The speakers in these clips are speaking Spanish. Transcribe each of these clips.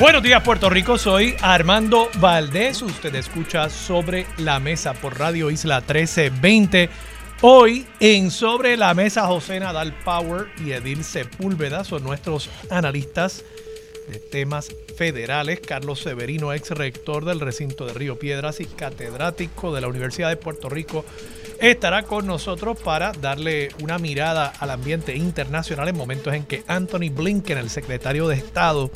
Buenos días Puerto Rico, soy Armando Valdés, usted escucha sobre la mesa por Radio Isla 1320. Hoy en Sobre la Mesa José Nadal Power y Edil Sepúlveda son nuestros analistas de temas federales. Carlos Severino, ex rector del recinto de Río Piedras y catedrático de la Universidad de Puerto Rico, estará con nosotros para darle una mirada al ambiente internacional en momentos en que Anthony Blinken, el secretario de Estado,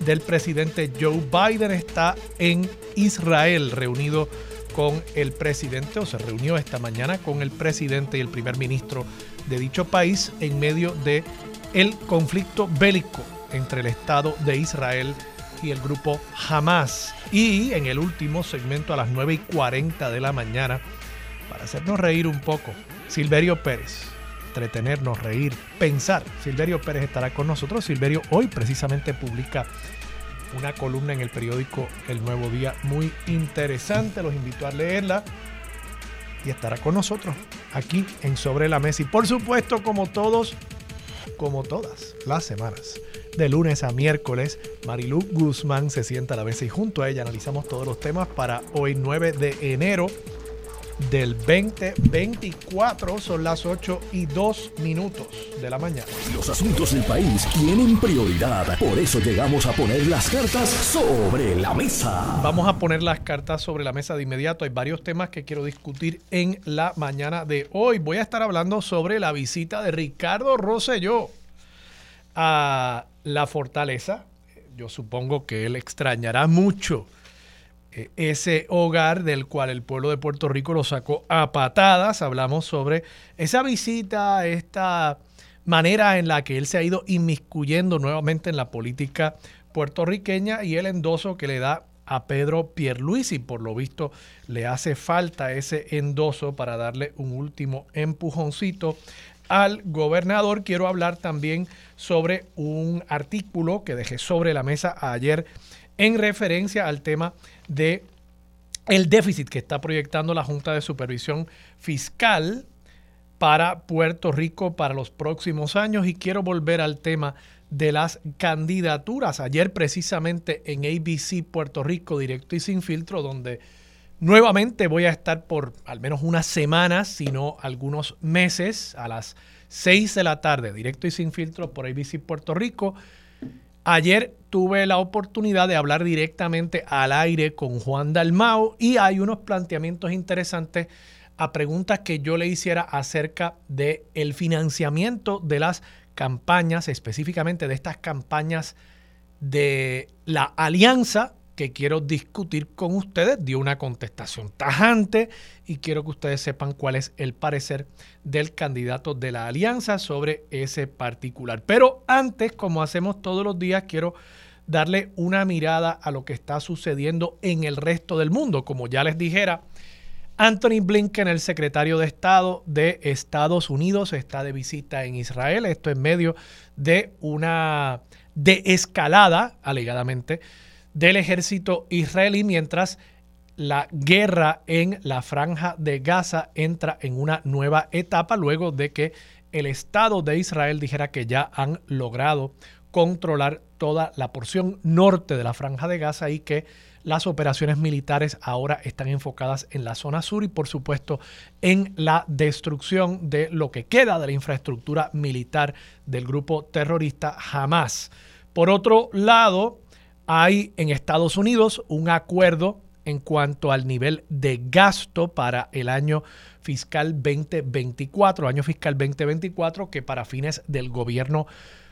del presidente Joe Biden está en Israel, reunido con el presidente, o se reunió esta mañana con el presidente y el primer ministro de dicho país en medio de el conflicto bélico entre el Estado de Israel y el grupo Hamas. Y en el último segmento a las 9 y 40 de la mañana, para hacernos reír un poco, Silverio Pérez, entretenernos, reír, pensar. Silverio Pérez estará con nosotros. Silverio hoy precisamente publica una columna en el periódico El Nuevo Día muy interesante. Los invito a leerla y estará con nosotros aquí en Sobre la Mesa. Y por supuesto, como todos, como todas las semanas, de lunes a miércoles, Marilu Guzmán se sienta a la mesa y junto a ella analizamos todos los temas para hoy 9 de enero del 2024. Son las 8 y 2 minutos de la mañana. Los asuntos del país tienen prioridad. Por eso llegamos a poner las cartas sobre la mesa. Vamos a poner las cartas sobre la mesa de inmediato. Hay varios temas que quiero discutir en la mañana de hoy. Voy a estar hablando sobre la visita de Ricardo Rosselló a la fortaleza. Yo supongo que él extrañará mucho ese hogar del cual el pueblo de Puerto Rico lo sacó a patadas. Hablamos sobre esa visita, esta manera en la que él se ha ido inmiscuyendo nuevamente en la política puertorriqueña y el endoso que le da a Pedro Pierluisi. Por lo visto, le hace falta ese endoso para darle un último empujoncito al gobernador. Quiero hablar también sobre un artículo que dejé sobre la mesa ayer en referencia al tema de el déficit que está proyectando la Junta de Supervisión Fiscal para Puerto Rico para los próximos años y quiero volver al tema de las candidaturas. Ayer precisamente en ABC Puerto Rico, directo y sin filtro, donde nuevamente voy a estar por al menos unas semanas, si no algunos meses, a las 6 de la tarde, directo y sin filtro por ABC Puerto Rico. Ayer tuve la oportunidad de hablar directamente al aire con Juan Dalmao y hay unos planteamientos interesantes a preguntas que yo le hiciera acerca del el financiamiento de las campañas, específicamente de estas campañas de la alianza que quiero discutir con ustedes. Dio una contestación tajante y quiero que ustedes sepan cuál es el parecer del candidato de la alianza sobre ese particular. Pero antes, como hacemos todos los días, quiero darle una mirada a lo que está sucediendo en el resto del mundo. Como ya les dijera, Anthony Blinken, el secretario de Estado de Estados Unidos, está de visita en Israel. Esto en medio de una de-escalada, alegadamente, del ejército israelí mientras la guerra en la franja de Gaza entra en una nueva etapa luego de que el Estado de Israel dijera que ya han logrado controlar toda la porción norte de la franja de Gaza y que las operaciones militares ahora están enfocadas en la zona sur y por supuesto en la destrucción de lo que queda de la infraestructura militar del grupo terrorista Hamas. Por otro lado, hay en Estados Unidos un acuerdo en cuanto al nivel de gasto para el año fiscal 2024, año fiscal 2024, que para fines del gobierno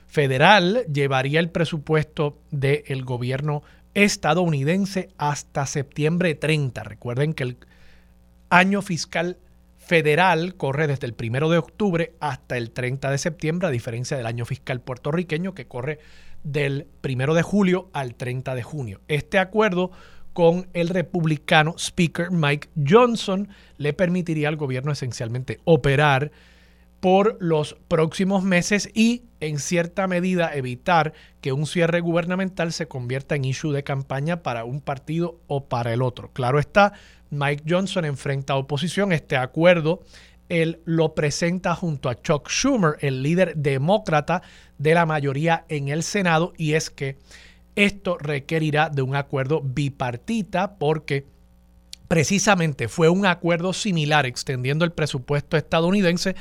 federal llevaría el presupuesto del gobierno estadounidense hasta septiembre 30. Recuerden que el año fiscal federal corre desde el 1 de octubre hasta el 30 de septiembre, a diferencia del año fiscal puertorriqueño que corre del 1 de julio al 30 de junio. Este acuerdo con el republicano Speaker Mike Johnson le permitiría al gobierno esencialmente operar por los próximos meses y en cierta medida evitar que un cierre gubernamental se convierta en issue de campaña para un partido o para el otro. Claro está, Mike Johnson enfrenta oposición. Este acuerdo él lo presenta junto a Chuck Schumer, el líder demócrata de la mayoría en el Senado, y es que esto requerirá de un acuerdo bipartita porque precisamente fue un acuerdo similar extendiendo el presupuesto estadounidense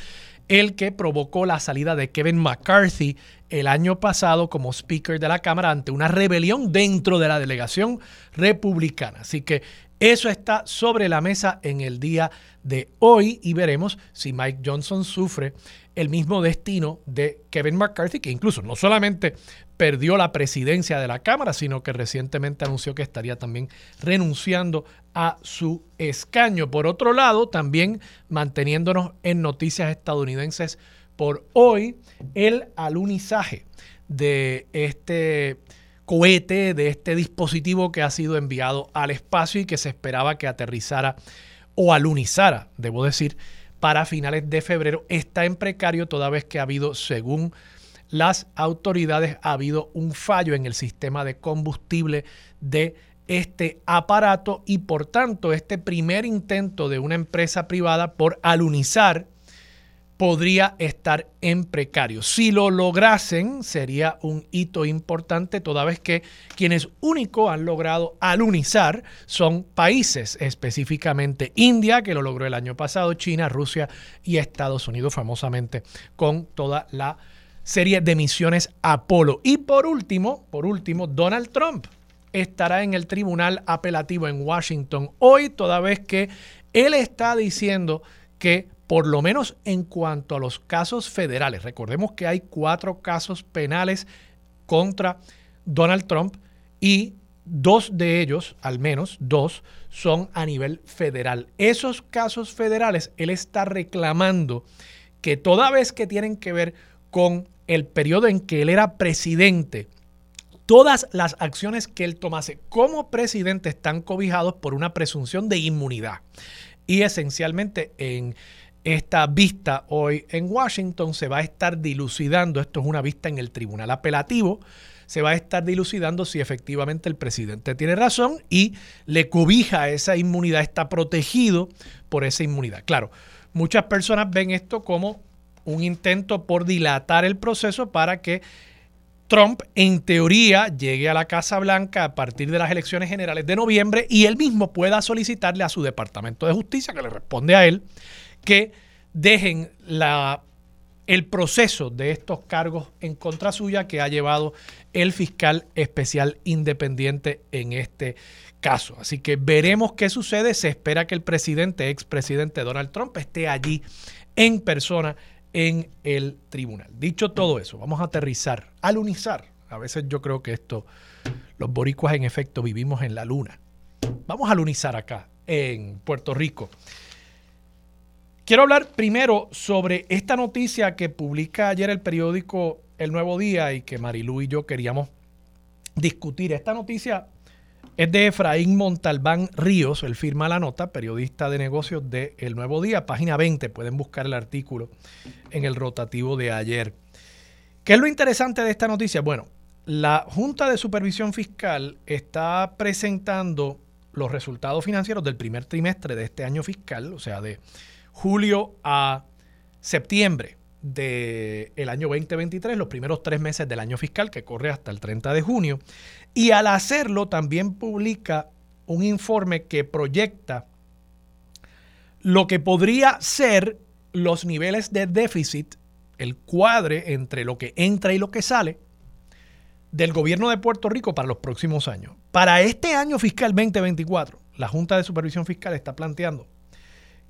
el que provocó la salida de Kevin McCarthy el año pasado como Speaker de la Cámara ante una rebelión dentro de la delegación republicana. Así que eso está sobre la mesa en el día de hoy y veremos si Mike Johnson sufre el mismo destino de Kevin McCarthy, que incluso no solamente perdió la presidencia de la Cámara, sino que recientemente anunció que estaría también renunciando a su escaño. Por otro lado, también manteniéndonos en noticias estadounidenses por hoy, el alunizaje de este cohete, de este dispositivo que ha sido enviado al espacio y que se esperaba que aterrizara o alunizara, debo decir, para finales de febrero, está en precario toda vez que ha habido, según las autoridades, ha habido un fallo en el sistema de combustible de este aparato y por tanto este primer intento de una empresa privada por alunizar podría estar en precario. Si lo lograsen, sería un hito importante, toda vez que quienes único han logrado alunizar son países, específicamente India, que lo logró el año pasado, China, Rusia y Estados Unidos, famosamente con toda la serie de misiones Apolo. Y por último, por último, Donald Trump estará en el tribunal apelativo en Washington hoy, toda vez que él está diciendo que por lo menos en cuanto a los casos federales. Recordemos que hay cuatro casos penales contra Donald Trump y dos de ellos, al menos dos, son a nivel federal. Esos casos federales, él está reclamando que toda vez que tienen que ver con el periodo en que él era presidente, todas las acciones que él tomase como presidente están cobijados por una presunción de inmunidad. Y esencialmente en esta vista hoy en Washington se va a estar dilucidando, esto es una vista en el tribunal apelativo, se va a estar dilucidando si efectivamente el presidente tiene razón y le cobija esa inmunidad, está protegido por esa inmunidad. Claro, muchas personas ven esto como un intento por dilatar el proceso para que Trump, en teoría, llegue a la Casa Blanca a partir de las elecciones generales de noviembre y él mismo pueda solicitarle a su Departamento de Justicia, que le responde a él, que dejen la, el proceso de estos cargos en contra suya que ha llevado el fiscal especial independiente en este caso. Así que veremos qué sucede. Se espera que el presidente, expresidente Donald Trump, esté allí en persona en el tribunal. Dicho todo eso, vamos a aterrizar, alunizar. A veces yo creo que esto, los boricuas en efecto vivimos en la luna. Vamos a alunizar acá, en Puerto Rico. Quiero hablar primero sobre esta noticia que publica ayer el periódico El Nuevo Día y que Marilu y yo queríamos discutir. Esta noticia es de Efraín Montalbán Ríos, él firma la nota, periodista de negocios de El Nuevo Día, página 20, pueden buscar el artículo en el rotativo de ayer. ¿Qué es lo interesante de esta noticia? Bueno, la Junta de Supervisión Fiscal está presentando los resultados financieros del primer trimestre de este año fiscal, o sea, de julio a septiembre del año 2023, los primeros tres meses del año fiscal que corre hasta el 30 de junio. Y al hacerlo también publica un informe que proyecta lo que podría ser los niveles de déficit, el cuadre entre lo que entra y lo que sale del gobierno de Puerto Rico para los próximos años. Para este año fiscal 2024, la Junta de Supervisión Fiscal está planteando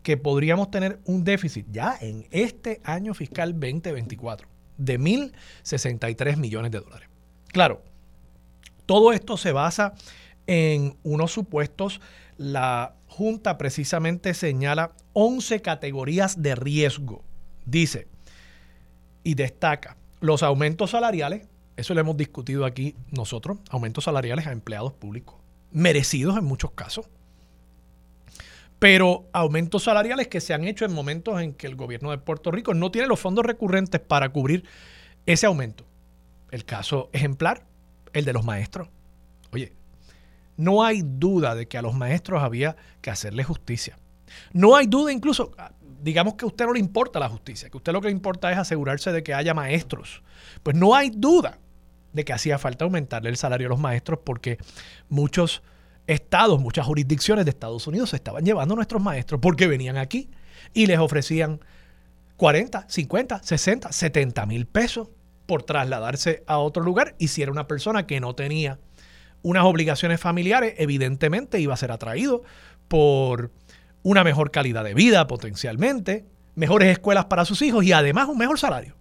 que podríamos tener un déficit ya en este año fiscal 2024 de 1.063 millones de dólares. Claro, todo esto se basa en unos supuestos, la Junta precisamente señala 11 categorías de riesgo. Dice y destaca los aumentos salariales, eso lo hemos discutido aquí nosotros, aumentos salariales a empleados públicos, merecidos en muchos casos, pero aumentos salariales que se han hecho en momentos en que el gobierno de Puerto Rico no tiene los fondos recurrentes para cubrir ese aumento. El caso ejemplar, el de los maestros. Oye, no hay duda de que a los maestros había que hacerle justicia. No hay duda incluso, digamos que a usted no le importa la justicia, que a usted lo que le importa es asegurarse de que haya maestros. Pues no hay duda de que hacía falta aumentarle el salario a los maestros porque muchos estados, muchas jurisdicciones de Estados Unidos se estaban llevando a nuestros maestros porque venían aquí y les ofrecían 40, 50, 60, 70 mil pesos por trasladarse a otro lugar y si era una persona que no tenía unas obligaciones familiares, evidentemente iba a ser atraído por una mejor calidad de vida potencialmente, mejores escuelas para sus hijos y además un mejor salario.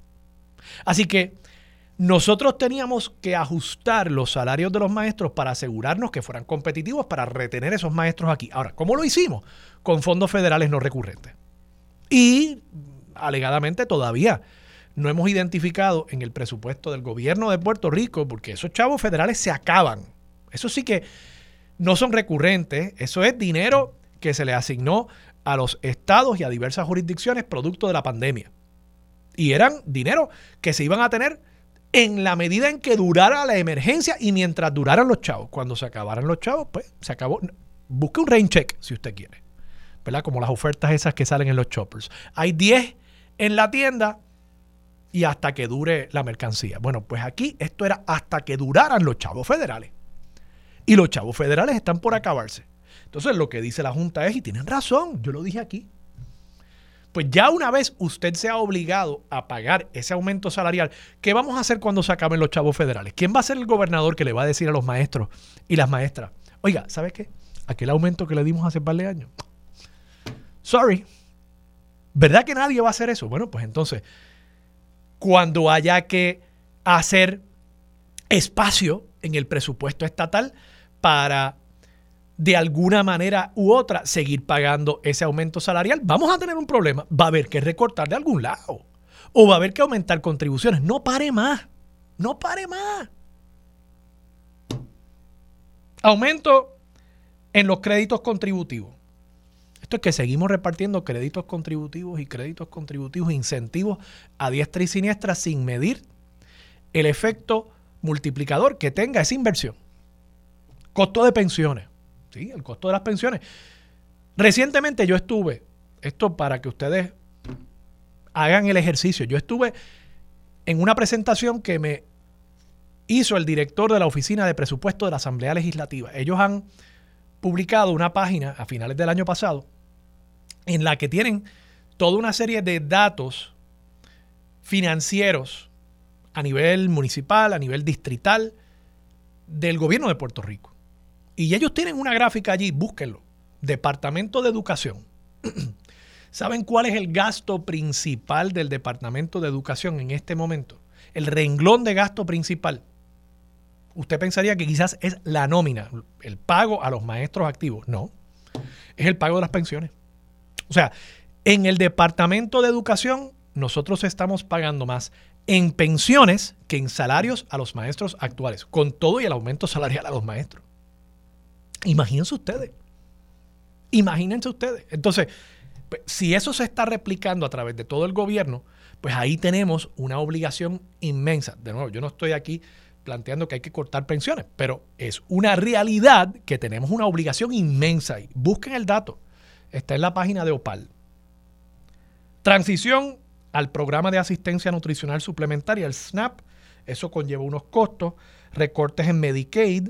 Así que nosotros teníamos que ajustar los salarios de los maestros para asegurarnos que fueran competitivos para retener esos maestros aquí. Ahora, ¿cómo lo hicimos? Con fondos federales no recurrentes. Y alegadamente todavía no hemos identificado en el presupuesto del gobierno de Puerto Rico, porque esos chavos federales se acaban. Eso sí que no son recurrentes, eso es dinero que se le asignó a los estados y a diversas jurisdicciones producto de la pandemia. Y eran dinero que se iban a tener en la medida en que durara la emergencia y mientras duraran los chavos. Cuando se acabaran los chavos, pues se acabó. Busque un rain check si usted quiere. ¿Verdad? Como las ofertas esas que salen en los choppers. Hay 10 en la tienda, y hasta que dure la mercancía. Bueno, pues aquí esto era hasta que duraran los chavos federales. Y los chavos federales están por acabarse. Entonces lo que dice la Junta es, y tienen razón, yo lo dije aquí, pues ya una vez usted sea obligado a pagar ese aumento salarial, ¿qué vamos a hacer cuando se acaben los chavos federales? ¿Quién va a ser el gobernador que le va a decir a los maestros y las maestras, oiga, ¿sabe qué? Aquel aumento que le dimos hace par de años. Sorry. ¿Verdad que nadie va a hacer eso? Bueno, pues entonces cuando haya que hacer espacio en el presupuesto estatal para de alguna manera u otra seguir pagando ese aumento salarial, vamos a tener un problema. Va a haber que recortar de algún lado. O va a haber que aumentar contribuciones. No pare más. No pare más. Aumento en los créditos contributivos. Esto es que seguimos repartiendo créditos contributivos y créditos contributivos, incentivos a diestra y siniestra sin medir el efecto multiplicador que tenga esa inversión. Costo de pensiones. Sí, el costo de las pensiones. Recientemente yo estuve, esto para que ustedes hagan el ejercicio, yo estuve en una presentación que me hizo el director de la Oficina de Presupuesto de la Asamblea Legislativa. Ellos han publicado una página a finales del año pasado en la que tienen toda una serie de datos financieros a nivel municipal, a nivel distrital, del gobierno de Puerto Rico. Y ellos tienen una gráfica allí, búsquenlo. Departamento de Educación. ¿Saben cuál es el gasto principal del Departamento de Educación en este momento? El renglón de gasto principal. Usted pensaría que quizás es la nómina, el pago a los maestros activos. No, es el pago de las pensiones. O sea, en el Departamento de Educación nosotros estamos pagando más en pensiones que en salarios a los maestros actuales, con todo y el aumento salarial a los maestros. Imagínense ustedes. Imagínense ustedes. Entonces, pues, si eso se está replicando a través de todo el gobierno, pues ahí tenemos una obligación inmensa. De nuevo, yo no estoy aquí planteando que hay que cortar pensiones, pero es una realidad que tenemos una obligación inmensa. Busquen el dato. Está en la página de OPAL. Transición al programa de asistencia nutricional suplementaria, el SNAP. Eso conlleva unos costos, recortes en Medicaid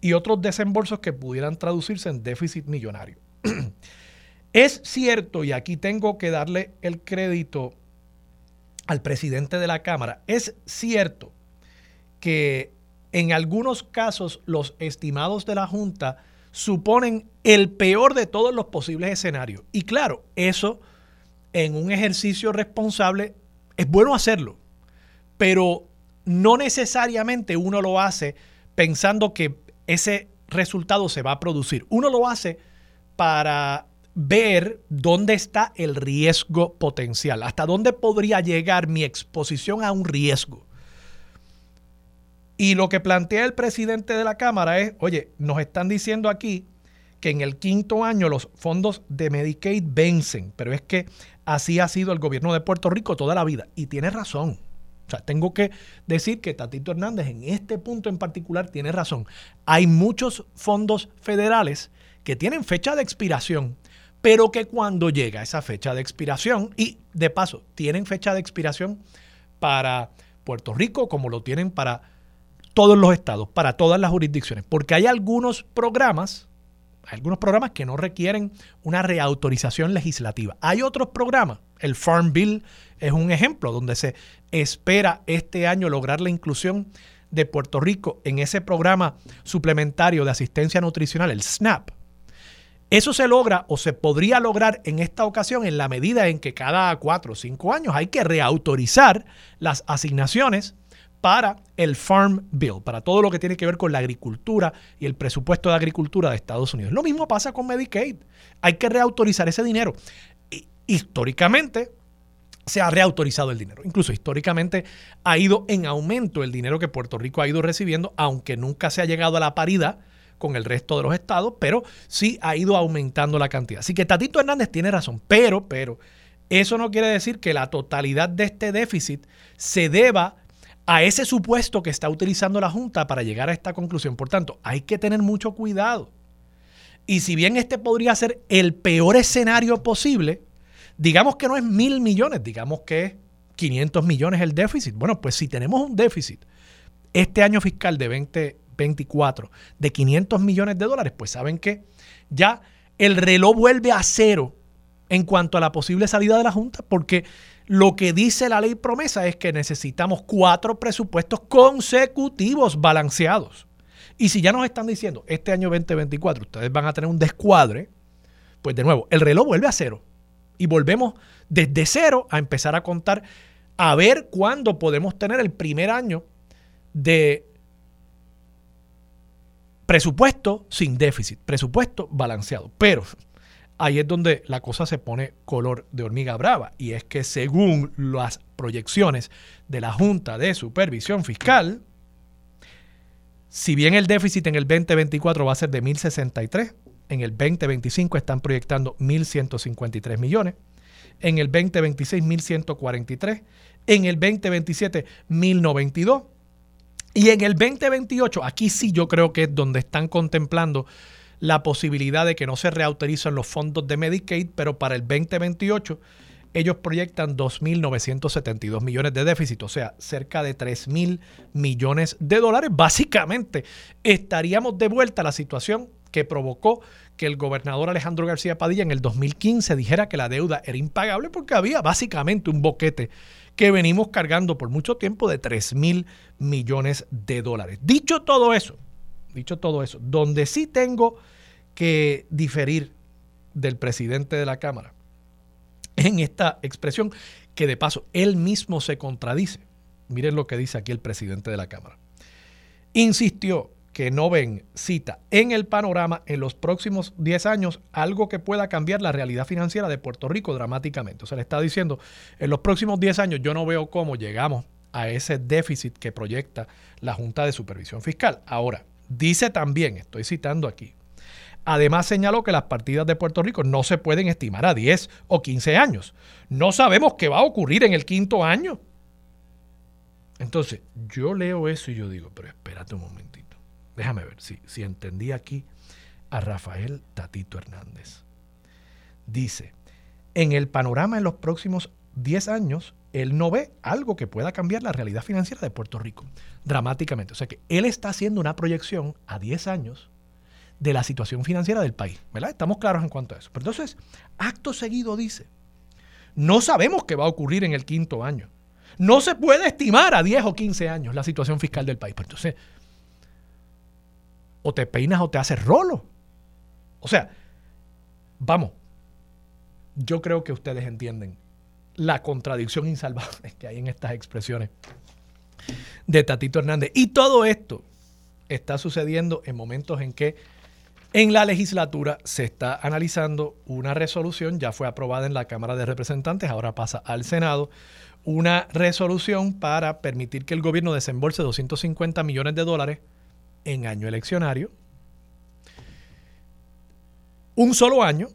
y otros desembolsos que pudieran traducirse en déficit millonario. es cierto, y aquí tengo que darle el crédito al presidente de la Cámara, es cierto que en algunos casos los estimados de la Junta suponen el peor de todos los posibles escenarios. Y claro, eso en un ejercicio responsable es bueno hacerlo, pero no necesariamente uno lo hace pensando que ese resultado se va a producir? Uno lo hace para ver dónde está el riesgo potencial, hasta dónde podría llegar mi exposición a un riesgo. Y lo que plantea el presidente de la Cámara es, oye, nos están diciendo aquí que en el quinto año los fondos de Medicaid vencen, pero es que así ha sido el gobierno de Puerto Rico toda la vida. Y tiene razón. O sea, tengo que decir que Tatito Hernández en este punto en particular tiene razón. Hay muchos fondos federales que tienen fecha de expiración pero que cuando llega esa fecha de expiración, y de paso, tienen fecha de expiración para Puerto Rico como lo tienen para todos los estados, para todas las jurisdicciones, porque hay algunos programas, algunos programas que no requieren una reautorización legislativa. Hay otros programas, el Farm Bill es un ejemplo donde se espera este año lograr la inclusión de Puerto Rico en ese programa suplementario de asistencia nutricional, el SNAP, eso se logra o se podría lograr en esta ocasión en la medida en que cada cuatro o cinco años hay que reautorizar las asignaciones para el Farm Bill, para todo lo que tiene que ver con la agricultura y el presupuesto de agricultura de Estados Unidos. Lo mismo pasa con Medicaid. Hay que reautorizar ese dinero. Históricamente se ha reautorizado el dinero. Incluso históricamente ha ido en aumento el dinero que Puerto Rico ha ido recibiendo, aunque nunca se ha llegado a la paridad con el resto de los estados, pero sí ha ido aumentando la cantidad. Así que Tatito Hernández tiene razón, pero, pero, eso no quiere decir que la totalidad de este déficit se deba a ese supuesto que está utilizando la Junta para llegar a esta conclusión. Por tanto, hay que tener mucho cuidado. Y si bien este podría ser el peor escenario posible, digamos que no es mil millones, digamos que es 500 millones el déficit. Bueno, pues si tenemos un déficit este año fiscal de 20 24 de 500 millones de dólares, pues saben que ya el reloj vuelve a cero en cuanto a la posible salida de la Junta, porque lo que dice la ley promesa es que necesitamos cuatro presupuestos consecutivos balanceados. Y si ya nos están diciendo, este año 2024 ustedes van a tener un descuadre, pues de nuevo, el reloj vuelve a cero. Y volvemos desde cero a empezar a contar a ver cuándo podemos tener el primer año de Presupuesto sin déficit, presupuesto balanceado. Pero ahí es donde la cosa se pone color de hormiga brava. Y es que según las proyecciones de la Junta de Supervisión Fiscal, si bien el déficit en el 2024 va a ser de 1.063, en el 2025 están proyectando 1.153 millones, en el 2026 1.143, en el 2027 1.092 y en el 2028, aquí sí yo creo que es donde están contemplando la posibilidad de que no se reautoricen los fondos de Medicaid, pero para el 2028 ellos proyectan 2.972 millones de déficit, o sea, cerca de 3.000 millones de dólares. Básicamente, estaríamos de vuelta a la situación que provocó que el gobernador Alejandro García Padilla en el 2015 dijera que la deuda era impagable porque había básicamente un boquete que venimos cargando por mucho tiempo de 3 mil millones de dólares. Dicho todo eso, dicho todo eso, donde sí tengo que diferir del presidente de la Cámara en esta expresión, que de paso él mismo se contradice. Miren lo que dice aquí el presidente de la Cámara. Insistió que no ven cita en el panorama en los próximos 10 años algo que pueda cambiar la realidad financiera de Puerto Rico dramáticamente. O sea, le está diciendo, en los próximos 10 años yo no veo cómo llegamos a ese déficit que proyecta la Junta de Supervisión Fiscal. Ahora, dice también, estoy citando aquí, Además señaló que las partidas de Puerto Rico no se pueden estimar a 10 o 15 años. No sabemos qué va a ocurrir en el quinto año. Entonces, yo leo eso y yo digo, pero espérate un momento déjame ver si, si entendí aquí a Rafael Tatito Hernández. Dice, en el panorama en los próximos 10 años, él no ve algo que pueda cambiar la realidad financiera de Puerto Rico dramáticamente. O sea que él está haciendo una proyección a 10 años de la situación financiera del país. ¿Verdad? Estamos claros en cuanto a eso. Pero entonces, acto seguido dice, no sabemos qué va a ocurrir en el quinto año. No se puede estimar a 10 o 15 años la situación fiscal del país. Pero entonces, o te peinas o te haces rolo. O sea, vamos, yo creo que ustedes entienden la contradicción insalvable que hay en estas expresiones de Tatito Hernández. Y todo esto, está sucediendo en momentos en que en la legislatura se está analizando una resolución, ya fue aprobada en la Cámara de Representantes, ahora pasa al Senado, una resolución para permitir que el gobierno desembolse 250 millones de dólares en año eleccionario. Un solo año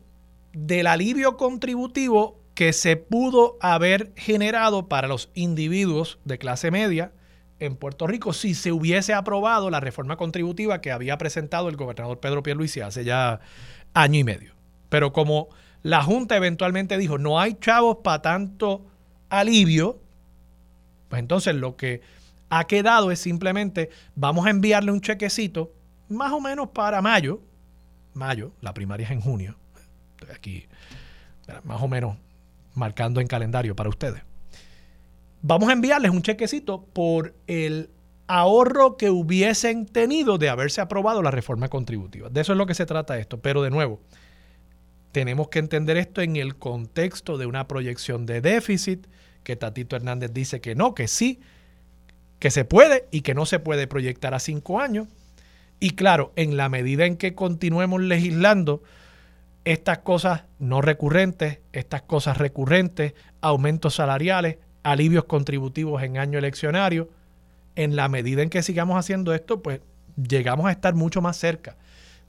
del alivio contributivo que se pudo haber generado para los individuos de clase media en Puerto Rico si se hubiese aprobado la reforma contributiva que había presentado el gobernador Pedro Pierluisi hace ya año y medio. Pero como la Junta eventualmente dijo, no hay chavos para tanto alivio, pues entonces lo que ha quedado es simplemente, vamos a enviarle un chequecito, más o menos para mayo, mayo, la primaria es en junio, estoy aquí más o menos marcando en calendario para ustedes vamos a enviarles un chequecito por el ahorro que hubiesen tenido de haberse aprobado la reforma contributiva. De eso es lo que se trata esto. Pero de nuevo, tenemos que entender esto en el contexto de una proyección de déficit, que Tatito Hernández dice que no, que sí, que se puede y que no se puede proyectar a cinco años. Y claro, en la medida en que continuemos legislando estas cosas no recurrentes, estas cosas recurrentes, aumentos salariales, alivios contributivos en año eleccionario. En la medida en que sigamos haciendo esto, pues llegamos a estar mucho más cerca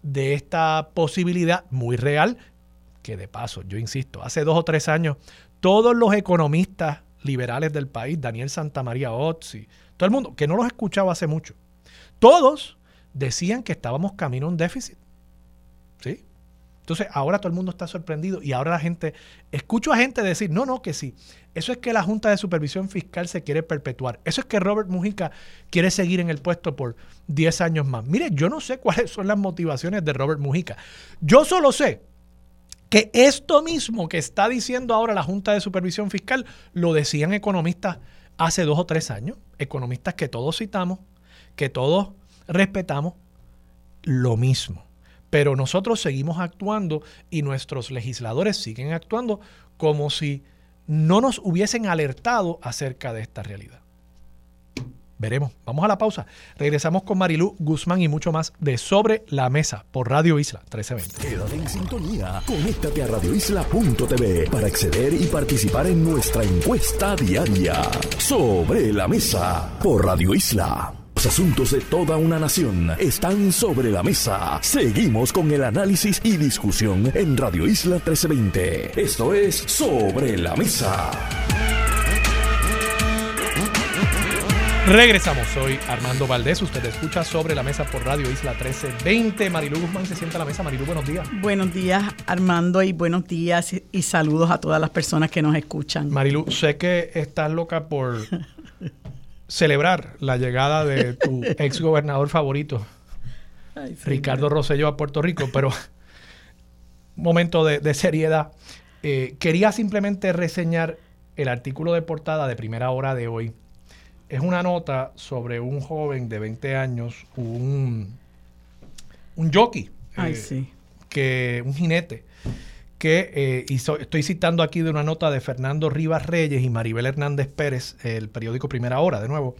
de esta posibilidad muy real, que de paso, yo insisto, hace dos o tres años, todos los economistas liberales del país, Daniel Santamaría Otzi, todo el mundo, que no los escuchaba hace mucho, todos decían que estábamos camino a un déficit. ¿Sí? Entonces, ahora todo el mundo está sorprendido y ahora la gente, escucho a gente decir, no, no, que sí. Eso es que la Junta de Supervisión Fiscal se quiere perpetuar. Eso es que Robert Mujica quiere seguir en el puesto por 10 años más. Mire, yo no sé cuáles son las motivaciones de Robert Mujica. Yo solo sé que esto mismo que está diciendo ahora la Junta de Supervisión Fiscal lo decían economistas hace dos o tres años, economistas que todos citamos, que todos respetamos, lo mismo pero nosotros seguimos actuando y nuestros legisladores siguen actuando como si no nos hubiesen alertado acerca de esta realidad. Veremos. Vamos a la pausa. Regresamos con Marilú Guzmán y mucho más de Sobre la Mesa por Radio Isla 1320. Quédate en sintonía. Conéctate a radioisla.tv para acceder y participar en nuestra encuesta diaria. Sobre la Mesa por Radio Isla. Los asuntos de toda una nación están sobre la mesa. Seguimos con el análisis y discusión en Radio Isla 1320. Esto es Sobre la Mesa. Regresamos, soy Armando Valdés, usted escucha sobre la mesa por Radio Isla 1320. Marilu Guzmán se sienta a la mesa. Marilu, buenos días. Buenos días, Armando, y buenos días y saludos a todas las personas que nos escuchan. Marilu, sé que estás loca por celebrar la llegada de tu ex gobernador favorito, Ricardo Rosselló, a Puerto Rico, pero momento de, seriedad. Eh, quería simplemente reseñar el artículo de portada de primera hora de hoy. Es una nota sobre un joven de 20 años, un, un jockey, eh, que, un jinete, que eh, estoy citando aquí de una nota de Fernando Rivas Reyes y Maribel Hernández Pérez, el periódico Primera Hora, de nuevo.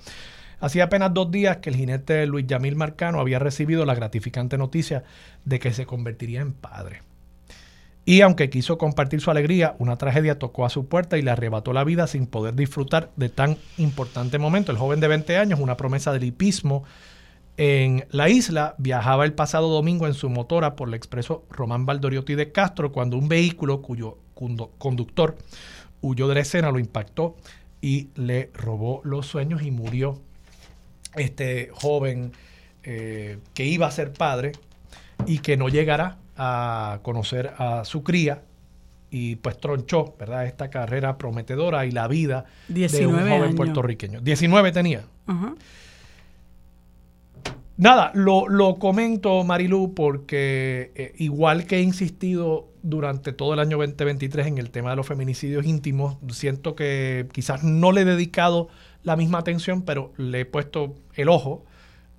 Hacía apenas dos días que el jinete Luis Yamil Marcano había recibido la gratificante noticia de que se convertiría en padre. Y aunque quiso compartir su alegría, una tragedia tocó a su puerta y le arrebató la vida sin poder disfrutar de tan importante momento. El joven de 20 años, una promesa del hipismo, en la isla viajaba el pasado domingo en su motora por el expreso Román Valdoriotti de Castro cuando un vehículo cuyo conductor huyó de la escena lo impactó y le robó los sueños y murió este joven eh, que iba a ser padre y que no llegará a conocer a su cría y pues tronchó, ¿verdad? Esta carrera prometedora y la vida de un joven puertorriqueño. 19 tenía. Nada, lo, comento, Marilu, porque eh, igual que he insistido durante todo el año 2023 en el tema de los feminicidios íntimos, siento que quizás no le he dedicado la misma atención, pero le he puesto el ojo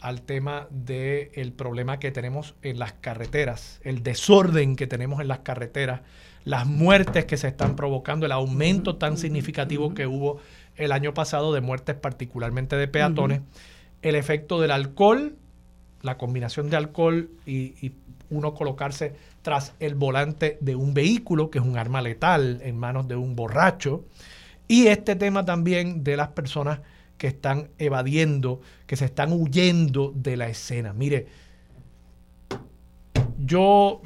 al tema del problema que tenemos en las carreteras, el desorden que tenemos en las carreteras, las muertes que se están provocando, el aumento tan significativo que hubo el año pasado de muertes particularmente de peatones, el efecto del alcohol la combinación de alcohol y, y uno colocarse tras el volante de un vehículo, que es un arma letal en manos de un borracho. Y este tema también de las personas que están evadiendo, que se están huyendo de la escena. Mire, yo,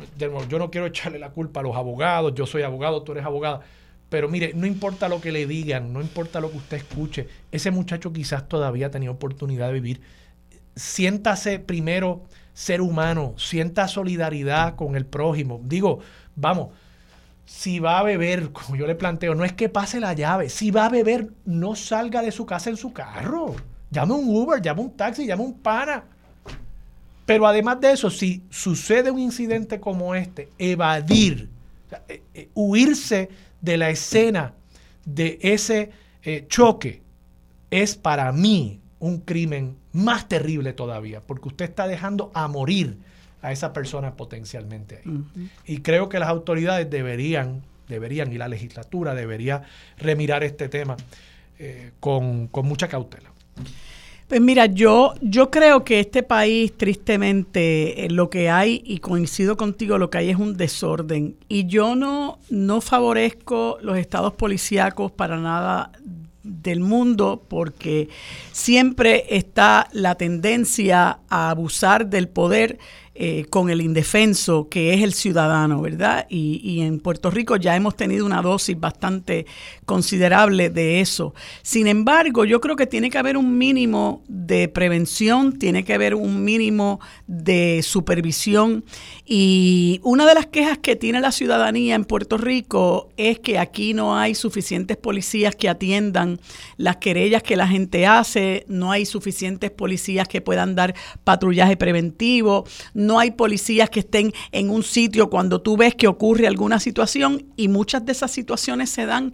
yo no quiero echarle la culpa a los abogados, yo soy abogado, tú eres abogada, pero mire, no importa lo que le digan, no importa lo que usted escuche, ese muchacho quizás todavía tenía oportunidad de vivir. Siéntase primero ser humano, sienta solidaridad con el prójimo. Digo, vamos, si va a beber, como yo le planteo, no es que pase la llave, si va a beber, no salga de su casa en su carro. Llame un Uber, llame un taxi, llame un pana. Pero además de eso, si sucede un incidente como este, evadir, eh, eh, huirse de la escena de ese eh, choque, es para mí un crimen más terrible todavía, porque usted está dejando a morir a esa persona potencialmente ahí. Y creo que las autoridades deberían, deberían, y la legislatura debería remirar este tema con, con mucha cautela. Pues mira, yo, yo creo que este país, tristemente, eh, lo que hay, y coincido contigo, lo que hay es un desorden. Y yo no, no favorezco los estados policíacos para nada del mundo porque siempre está la tendencia a abusar del poder eh, con el indefenso que es el ciudadano, ¿verdad? Y, y, en Puerto Rico ya hemos tenido una dosis bastante considerable de eso. Sin embargo, yo creo que tiene que haber un mínimo de prevención, tiene que haber un mínimo de supervisión. Y una de las quejas que tiene la ciudadanía en Puerto Rico es que aquí no hay suficientes policías que atiendan las querellas que la gente hace, no hay suficientes policías que puedan dar patrullaje preventivo, no hay policías que estén en un sitio cuando tú ves que ocurre alguna situación y muchas de esas situaciones se dan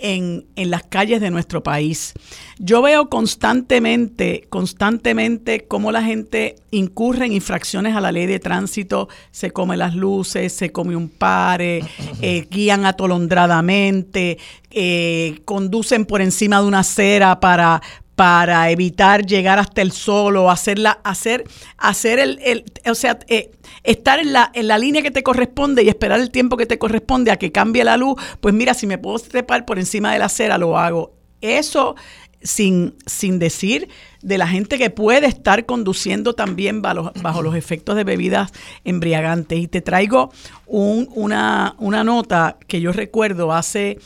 en, en, las calles de nuestro país. Yo veo constantemente, constantemente cómo la gente incurre en infracciones a la ley de tránsito, se come las luces, se come un pare, eh, guían atolondradamente, eh, conducen por encima de una acera para, para evitar llegar hasta el sol o hacerla, hacer, hacer el, el o sea, eh, estar en la, en la línea que te corresponde y esperar el tiempo que te corresponde a que cambie la luz, pues mira, si me puedo trepar por encima de la acera, lo hago. Eso sin, sin decir de la gente que puede estar conduciendo también bajo, bajo los efectos de bebidas embriagantes. Y te traigo un, una, una nota que yo recuerdo hace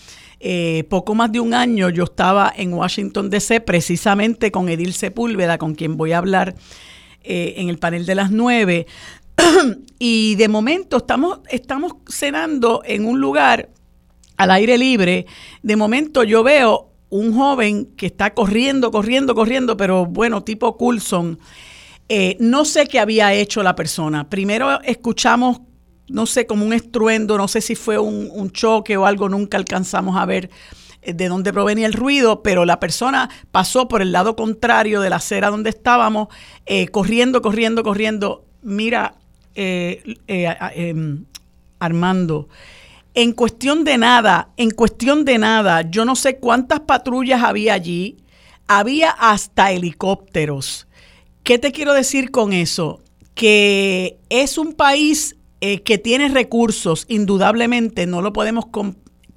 eh, poco más de un año yo estaba en Washington, D.C., precisamente con Edil Sepúlveda, con quien voy a hablar eh, en el panel de las nueve. y de momento estamos, estamos cenando en un lugar al aire libre. De momento yo veo un joven que está corriendo, corriendo, corriendo, pero bueno, tipo Coulson. Eh, no sé qué había hecho la persona. Primero escuchamos no sé, como un estruendo, no sé si fue un, choque o algo, nunca alcanzamos a ver eh, de dónde provenía el ruido, pero la persona pasó por el lado contrario de la acera donde estábamos, eh, corriendo, corriendo, corriendo. Mira, eh, em, Armando, en cuestión de nada, en cuestión de nada, yo no sé cuántas patrullas había allí, había hasta helicópteros. ¿Qué te quiero decir con eso? Que es un país eh, que tiene recursos, indudablemente no lo podemos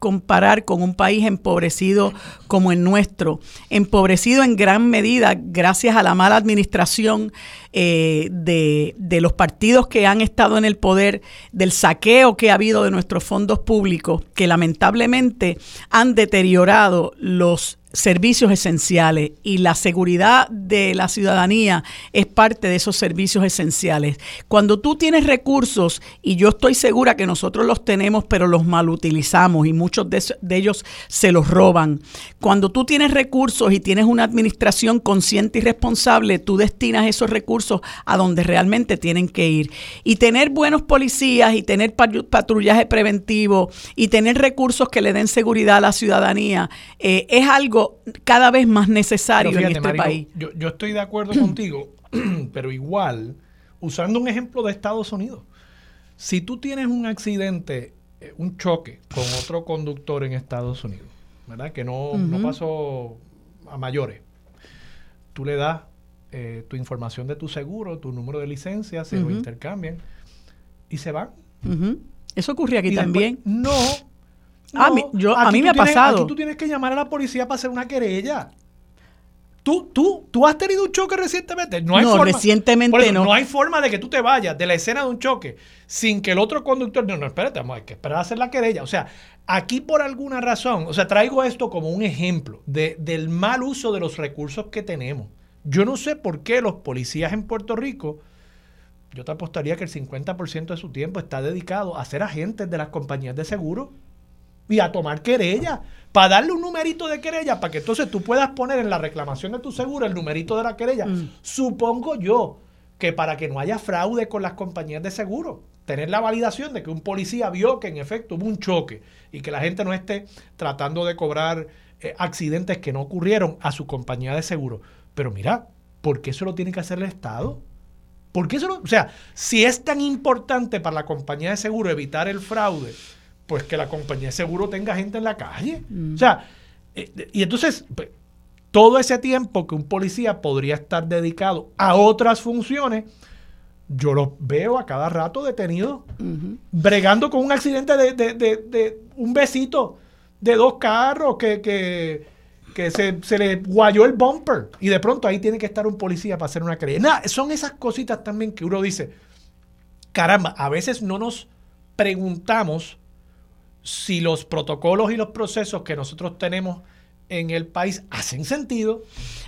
comparar con un país empobrecido como el nuestro, empobrecido en gran medida gracias a la mala administración eh, de, de, los partidos que han estado en el poder, del saqueo que ha habido de nuestros fondos públicos, que lamentablemente han deteriorado los servicios esenciales y la seguridad de la ciudadanía es parte de esos servicios esenciales. Cuando tú tienes recursos, y yo estoy segura que nosotros los tenemos, pero los malutilizamos y muchos de, ellos se los roban. Cuando tú tienes recursos y tienes una administración consciente y responsable, tú destinas esos recursos a donde realmente tienen que ir. Y tener buenos policías y tener patrullaje preventivo y tener recursos que le den seguridad a la ciudadanía eh, es algo cada vez más necesario en este país. Yo, yo estoy de acuerdo contigo, pero igual, usando un ejemplo de Estados Unidos, si tú tienes un accidente, eh, un choque con otro conductor en Estados Unidos, ¿verdad? Que no, no pasó a mayores, tú le das eh, tu información de tu seguro, tu número de licencia, se lo intercambian y se van. Eso ocurre aquí también. no. A mí, yo, a mí me ha pasado. Aquí tú tienes que llamar a la policía para hacer una querella. ¿Tú, tú, tú has tenido un choque recientemente? No, hay forma, recientemente no. No hay forma de que tú te vayas de la escena de un choque sin que el otro conductor... No, no, espérate, hay que esperar a hacer la querella. O sea, aquí por alguna razón, o sea, traigo esto como un ejemplo de, del mal uso de los recursos que tenemos. Yo no sé por qué los policías en Puerto Rico, yo te apostaría que el 50% de su tiempo está dedicado a ser agentes de las compañías de seguro y a tomar querella para darle un numerito de querella, para que entonces tú puedas poner en la reclamación de tu seguro el numerito de la querella. Mm. Supongo yo que para que no haya fraude con las compañías de seguro, tener la validación de que un policía vio que en efecto hubo un choque y que la gente no esté tratando de cobrar eh, accidentes que no ocurrieron a su compañía de seguro. Pero mira, ¿por qué eso lo tiene que hacer el Estado? ¿Por qué eso O sea, si es tan importante para la compañía de seguro evitar el fraude, pues que la compañía de seguro tenga gente en la calle. Mm. O sea, eh, y entonces, pues, todo ese tiempo que un policía podría estar dedicado a otras funciones, yo los veo a cada rato detenidos, bregando con un accidente de, un besito de dos carros que, que, se, se, le guayó el bumper y de pronto ahí tiene que estar un policía para hacer una querella. son esas cositas también que uno dice, caramba, a veces no nos preguntamos si los protocolos y los procesos que nosotros tenemos en el país hacen sentido.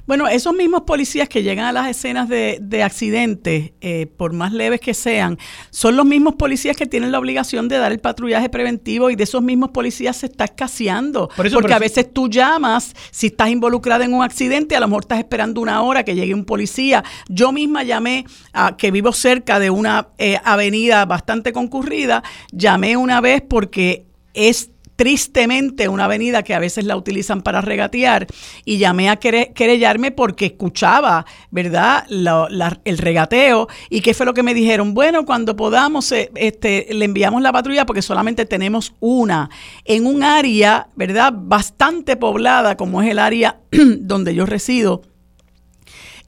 Bueno, esos mismos policías que llegan a las escenas de, accidentes, eh, por más leves que sean, son los mismos policías que tienen la obligación de dar el patrullaje preventivo y de esos mismos policías se está escaseando. porque a veces tú llamas, si estás involucrada en un accidente, a lo mejor estás esperando una hora que llegue un policía. Yo misma llamé, a, que vivo cerca de una eh, avenida bastante concurrida, llamé una vez porque es tristemente una avenida que a veces la utilizan para regatear y llamé a querellarme porque escuchaba, ¿verdad?, el regateo y qué fue lo que me dijeron, bueno, cuando podamos eh, este, le enviamos la patrulla porque solamente tenemos una en un área, ¿verdad?, bastante poblada como es el área donde yo resido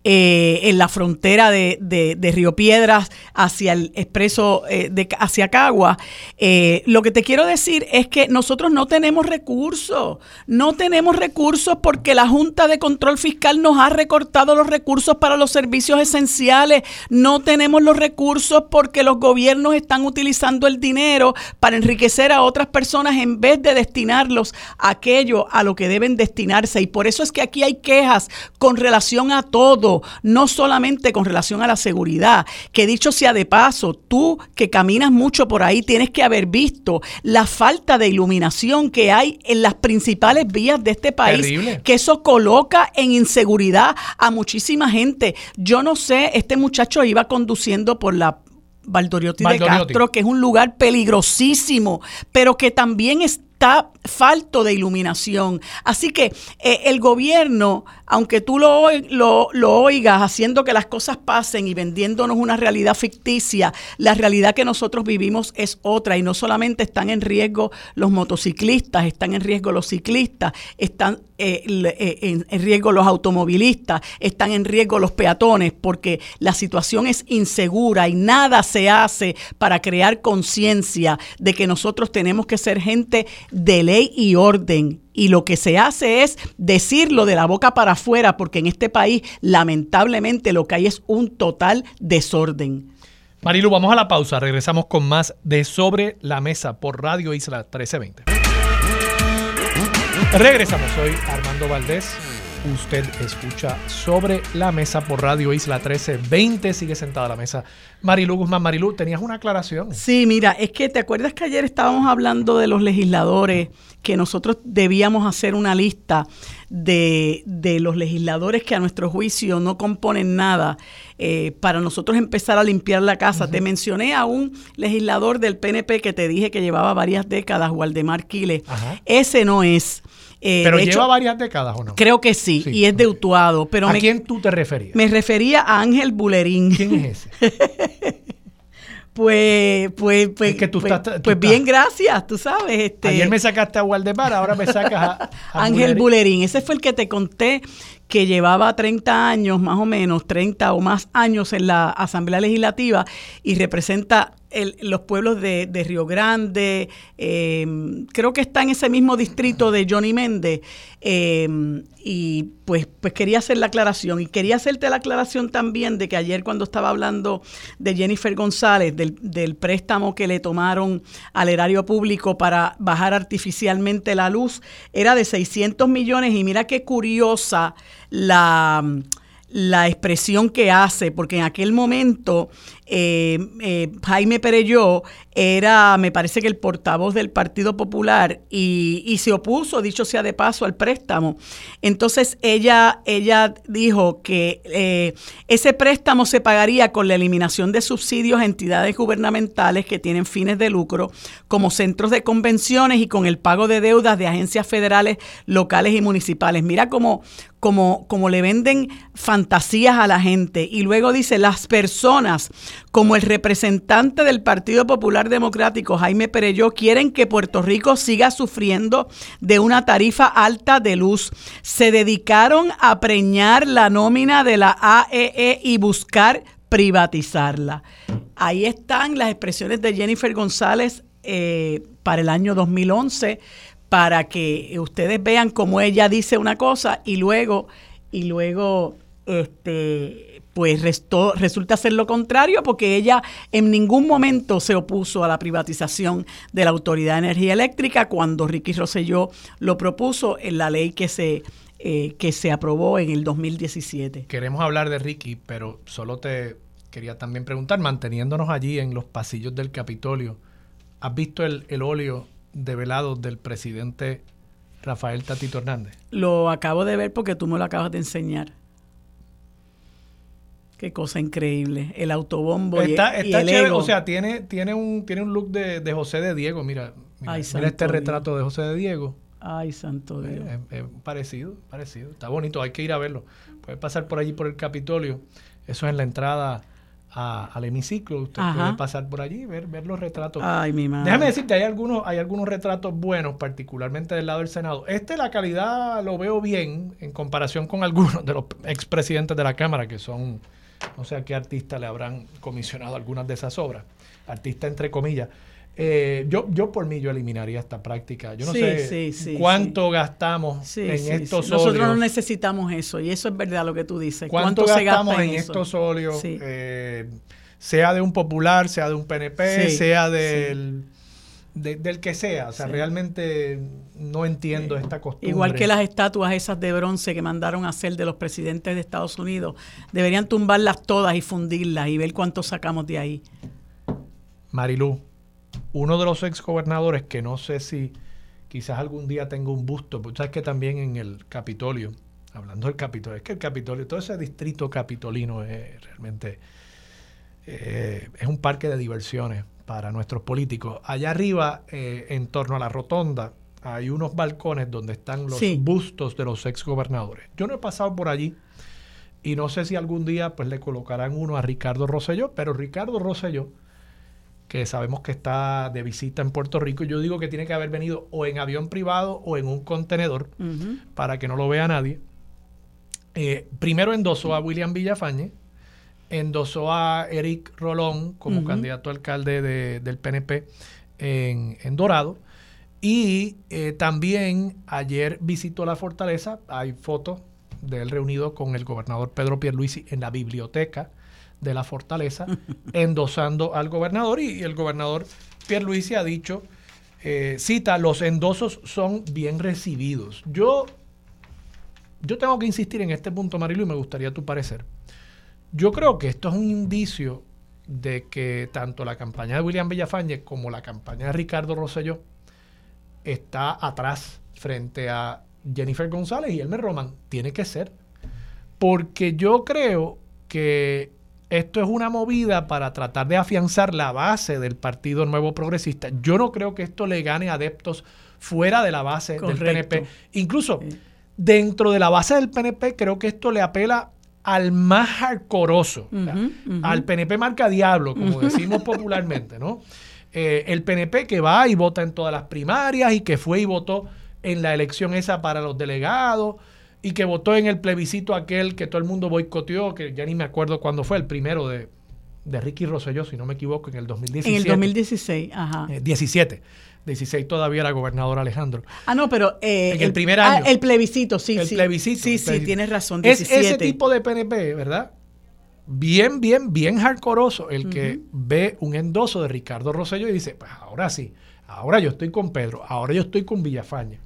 eh, en la frontera de, Río Piedras hacia el expreso eh, hacia Cagua. Eh, lo que te quiero decir es que nosotros no tenemos recursos, no tenemos recursos porque la Junta de Control Fiscal nos ha recortado los recursos para los servicios esenciales, no tenemos los recursos porque los gobiernos están utilizando el dinero para enriquecer a otras personas en vez de destinarlos a aquello a lo que deben destinarse. Y por eso es que aquí hay quejas con relación a todo no solamente con relación a la seguridad, que dicho sea de paso, tú que caminas mucho por ahí tienes que haber visto la falta de iluminación que hay en las principales vías de este país, que eso coloca en inseguridad a muchísima gente. Yo no sé, este muchacho iba conduciendo por la Valdoriotti, de Castro, que es un lugar peligrosísimo, pero que también está falto de iluminación. Así que eh, el gobierno aunque tú lo, lo, oigas haciendo que las cosas pasen y vendiéndonos una realidad ficticia, la realidad que nosotros vivimos es otra. Y no solamente están en riesgo los motociclistas, están en riesgo los ciclistas, están eh, eh, en, riesgo los automovilistas, están en riesgo los peatones, porque la situación es insegura y nada se hace para crear conciencia de que nosotros tenemos que ser gente de ley y orden y lo que se hace es decirlo de la boca para afuera, porque en este país lamentablemente lo que hay es un total desorden. Marilu, vamos a la pausa. Regresamos con más de Sobre la Mesa por Radio Isla 1320. Regresamos. Soy Armando Valdés. Usted escucha Sobre la Mesa por Radio Isla 1320. Sigue sentada a la mesa. Marilu Guzmán. Marilu, tenías una aclaración. Sí, mira, es que te acuerdas que ayer estábamos hablando de los legisladores que nosotros debíamos hacer una lista de, los legisladores que a nuestro juicio no componen nada eh, para nosotros empezar a limpiar la casa. Te mencioné a un legislador del PNP que te dije que llevaba varias décadas, Waldemar Quiles. Ese no es. Eh, pero lleva varias décadas o no? Creo que sí, y es de Utuado. Pero ¿A quién tú te referías? Me refería a Ángel Bulerín. ¿Quién es ese? Pues, pues, pues, pues, pues bien, gracias, tú sabes. Este, Ayer me sacaste a Waldemar, ahora me sacas a, Ángel Bulerín. Ese fue el que te conté que llevaba 30 años, más o menos, 30 o más años en la Asamblea Legislativa y representa los pueblos de, Río Grande, em, creo que está en ese mismo distrito de Johnny Méndez, em, y pues, pues quería hacer la aclaración. Y quería hacerte la aclaración también de que ayer cuando estaba hablando de Jennifer González, del, del préstamo que le tomaron al erario público para bajar artificialmente la luz, era de 600 millones, y mira qué curiosa la la expresión que hace, porque en aquel momento eh, eh, Jaime Pereyó era, me parece que el portavoz del Partido Popular y, se opuso, dicho sea de paso, al préstamo. Entonces ella, ella dijo que eh, ese préstamo se pagaría con la eliminación de subsidios a entidades gubernamentales que tienen fines de lucro, como centros de convenciones y con el pago de deudas de agencias federales, locales y municipales. Mira cómo, como, como le venden fantasías a la gente. Y luego dice, las personas como el representante del Partido Popular Democrático, Jaime Pereyó, quieren que Puerto Rico siga sufriendo de una tarifa alta de luz. Se dedicaron a preñar la nómina de la AEE e y buscar privatizarla. Ahí están las expresiones de Jennifer González eh, para el año 2011 para que ustedes vean cómo ella dice una cosa y luego y luego este pues restó, resulta ser lo contrario porque ella en ningún momento se opuso a la privatización de la Autoridad de Energía Eléctrica cuando Ricky Rosselló lo propuso en la ley que se, eh, que se aprobó en el 2017. Queremos hablar de Ricky, pero solo te quería también preguntar, manteniéndonos allí en los pasillos del Capitolio, ¿has visto el, el óleo develado del presidente Rafael Tatito Hernández? Lo acabo de ver porque tú me lo acabas de enseñar. Qué cosa increíble. El autobombo está, y, el O sea, tiene, tiene, un, tiene un look de, José de Diego. Mira, mira, este retrato de José de Diego. Ay, santo Dios. Es, parecido, parecido. Está bonito, hay que ir a verlo. Puede pasar por allí por el Capitolio. Eso es en la entrada al hemiciclo. Usted puede pasar por allí y ver, ver los retratos. Ay, mi madre. Déjame decirte, hay algunos, hay algunos retratos buenos, particularmente del lado del Senado. Este, la calidad lo veo bien en comparación con algunos de los expresidentes de la Cámara, que son no sé a qué artista le habrán comisionado algunas de esas obras, artista entre comillas. Eh, yo, yo por mí yo eliminaría esta práctica. Yo no sé cuánto gastamos en estos óleos. Nosotros no necesitamos eso y eso es verdad lo que tú dices. ¿Cuánto, gastamos en, estos óleos? Eh, sea de un popular, sea de un PNP, sea del del que sea. O sea, realmente no entiendo esta costumbre. Igual que las estatuas esas de bronce que mandaron a hacer de los presidentes de Estados Unidos, deberían tumbarlas todas y fundirlas y ver cuánto sacamos de ahí. Marilú, uno de los ex gobernadores que no sé si quizás algún día tenga un busto, porque sabes que también en el Capitolio, hablando del Capitolio, es que el Capitolio, todo ese distrito capitolino es realmente eh, es un parque de diversiones para nuestros políticos. Allá arriba, eh, en torno a la rotonda, hay unos balcones donde están los bustos de los ex gobernadores. Yo no he pasado por allí y no sé si algún día pues le colocarán uno a Ricardo Rosselló, pero Ricardo Rosselló, que sabemos que está de visita en Puerto Rico, yo digo que tiene que haber venido o en avión privado o en un contenedor para que no lo vea nadie. Eh, primero endosó a William Villafañe, endosó a Eric Rolón como candidato a alcalde del PNP en, Dorado. Y eh, también ayer visitó la fortaleza. Hay fotos de él reunido con el gobernador Pedro Pierluisi en la biblioteca de la fortaleza, endosando al gobernador. Y, el gobernador Pierluisi ha dicho, eh, cita, los endosos son bien recibidos. Yo, yo tengo que insistir en este punto, Marilu, y me gustaría tu parecer. Yo creo que esto es un indicio de que tanto la campaña de William Villafañe como la campaña de Ricardo Rosselló está atrás frente a Jennifer González y Elmer Roman. Tiene que ser. Porque yo creo que esto es una movida para tratar de afianzar la base del Partido Nuevo Progresista. Yo no creo que esto le gane adeptos fuera de la base del PNP. Incluso dentro de la base del PNP creo que esto le apela al más hardcoreoso, al PNP marca diablo, como decimos popularmente, ¿no? Eh, el PNP que va y vota en todas las primarias y que fue y votó en la elección esa para los delegados. y que votó en el plebiscito aquel que todo el mundo boicoteó, que ya ni me acuerdo cuándo fue, el primero de, de Ricky Rosselló, si no me equivoco, en el 2017. En el 2016, ajá. 17. 16 todavía era gobernador Alejandro. Ah, no, pero... Eh, en el, primer año. Ah, el plebiscito, sí, el sí. Plebiscito, sí, el sí, tienes razón. 17. Es ese tipo de PNP, ¿verdad? Bien, bien, bien hardcoreoso el que ve un endoso de Ricardo Rosselló y dice, pues ahora sí, ahora yo estoy con Pedro, ahora yo estoy con Villafaña.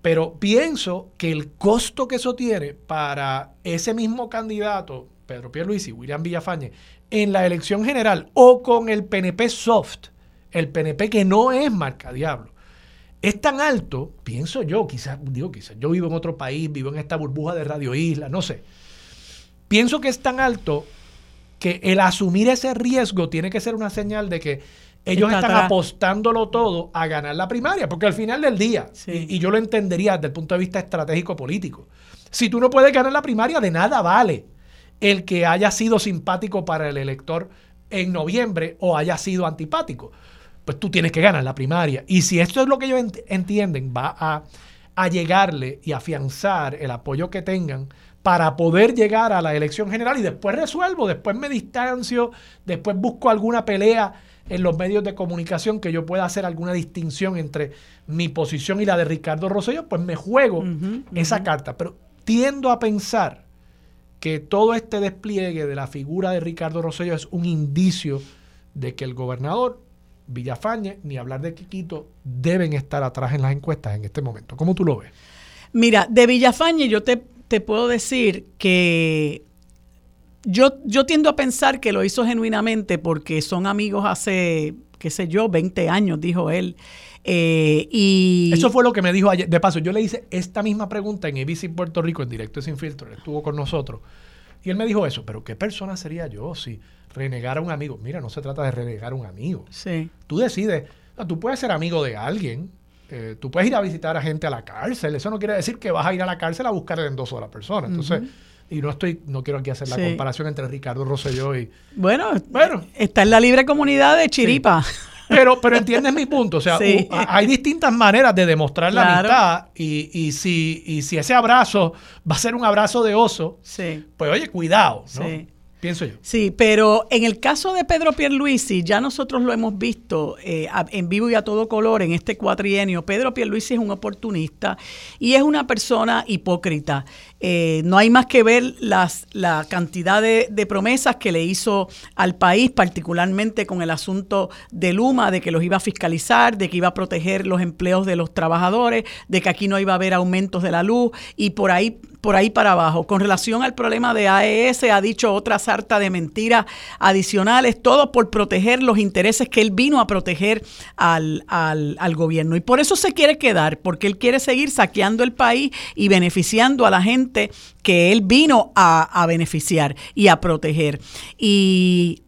Pero pienso que el costo que eso tiene para ese mismo candidato, Pedro Pierluisi, William Villafañe, en la elección general o con el PNP soft, el PNP que no es marca diablo, es tan alto, pienso yo, quizás, digo quizás, yo vivo en otro país, vivo en esta burbuja de Radio Isla, no sé. Pienso que es tan alto que el asumir ese riesgo tiene que ser una señal de que ellos están apostándolo todo a ganar la primaria, porque al final del día, y, y, yo lo entendería desde el punto de vista estratégico político, si tú no puedes ganar la primaria, de nada vale el que haya sido simpático para el elector en noviembre o haya sido antipático. Pues tú tienes que ganar la primaria. Y si esto es lo que ellos entienden, va a, a llegarle y afianzar el apoyo que tengan para poder llegar a la elección general y después resuelvo, después me distancio, después busco alguna pelea en los medios de comunicación que yo pueda hacer alguna distinción entre mi posición y la de Ricardo Rosselló, pues me juego esa carta. Pero tiendo a pensar que todo este despliegue de la figura de Ricardo Rosselló es un indicio de que el gobernador Villafañe, ni hablar de Quiquito, deben estar atrás en las encuestas en este momento. ¿Cómo tú lo ves? Mira, de Villafañe yo te, te puedo decir que yo, yo tiendo a pensar que lo hizo genuinamente porque son amigos hace, qué sé yo, 20 años, dijo él. Eh, y Eso fue lo que me dijo ayer. De paso, yo le hice esta misma pregunta en ABC Puerto Rico, en directo y sin filtro. estuvo con nosotros. Y él me dijo eso, pero ¿qué persona sería yo si renegara a un amigo? Mira, no se trata de renegar a un amigo. Sí. Tú decides, tú puedes ser amigo de alguien, eh, tú puedes ir a visitar a gente a la cárcel. Eso no quiere decir que vas a ir a la cárcel a buscar el endoso de la persona. Entonces, y no estoy, no quiero aquí hacer la comparación entre Ricardo Rosselló y. Bueno, bueno, está en la libre comunidad de Chiripa. Pero, pero entiendes mi punto. O sea, hay distintas maneras de demostrar la amistad y, y, si, y si ese abrazo va a ser un abrazo de oso, pues oye, cuidado, ¿no? Pienso yo. Sí, pero en el caso de Pedro Pierluisi, ya nosotros lo hemos visto eh, en vivo y a todo color en este cuatrienio. Pedro Pierluisi es un oportunista y es una persona hipócrita. Eh, no hay más que ver las, la cantidad de, promesas que le hizo al país, particularmente con el asunto de Luma, de que los iba a fiscalizar, de que iba a proteger los empleos de los trabajadores, de que aquí no iba a haber aumentos de la luz y por ahí por ahí para abajo. Con relación al problema de AES, ha dicho otra sarta de mentiras adicionales, todo por proteger los intereses que él vino a proteger al, al, al gobierno. Y por eso se quiere quedar, porque él quiere seguir saqueando el país y beneficiando a la gente que él vino a, beneficiar y a proteger. Y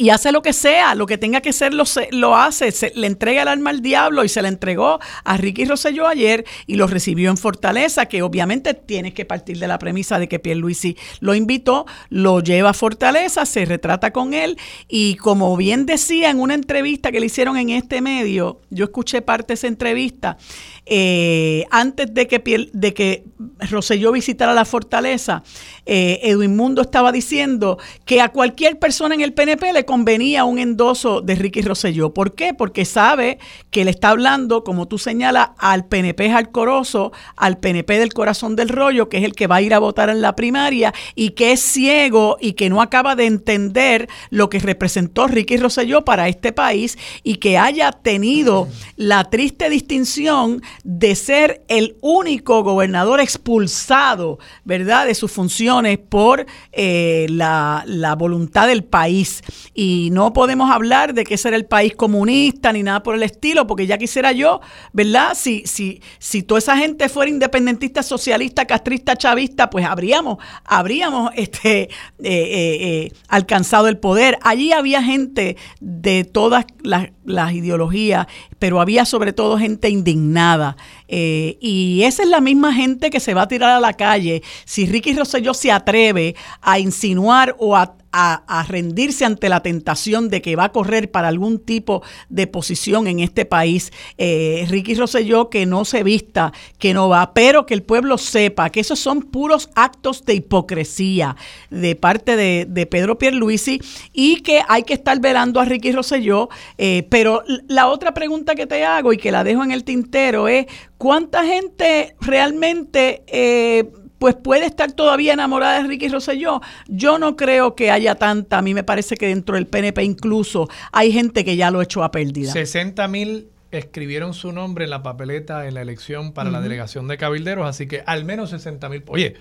y hace lo que sea, lo que tenga que ser lo, lo hace, se, le entrega el alma al diablo y se le entregó a Ricky Rosselló ayer y lo recibió en Fortaleza, que obviamente tiene que partir de la premisa de que Pierluisi lo invitó, lo lleva a Fortaleza, se retrata con él y como bien decía en una entrevista que le hicieron en este medio, yo escuché parte de esa entrevista, eh, antes de que, de que Rosselló visitara la fortaleza, eh, Edwin Mundo estaba diciendo que a cualquier persona en el PNP le convenía un endoso de Ricky Rosselló. ¿Por qué? Porque sabe que le está hablando, como tú señalas, al PNP jalcoroso, al PNP del corazón del rollo, que es el que va a ir a votar en la primaria y que es ciego y que no acaba de entender lo que representó Ricky Rosselló para este país y que haya tenido la triste distinción de ser el único gobernador expulsado, ¿verdad?, de sus funciones por eh, la, voluntad del país. Y no podemos hablar de que ese era el país comunista ni nada por el estilo, porque ya quisiera yo, ¿verdad?, si, si, si toda esa gente fuera independentista, socialista, castrista, chavista, pues habríamos, habríamos este, eh, eh, alcanzado el poder. Allí había gente de todas las, las ideologías, pero había sobre todo gente indignada eh, y esa es la misma gente que se va a tirar a la calle si Ricky Rosselló se atreve a insinuar o a, a, rendirse ante la tentación de que va a correr para algún tipo de posición en este país. Eh, Ricky Rosselló que no se vista, que no va, pero que el pueblo sepa que esos son puros actos de hipocresía de parte de, de Pedro Pierluisi y que hay que estar velando a Ricky Rosselló. Eh, pero la otra pregunta que te hago y que la dejo en el tintero es, ¿cuánta gente realmente... Eh, pues puede estar todavía enamorada de Ricky Rosselló. Yo no creo que haya tanta, a mí me parece que dentro del PNP incluso hay gente que ya lo echó a pérdida. 60 mil escribieron su nombre en la papeleta en la elección para la delegación de cabilderos, así que al menos 60 mil. Oye,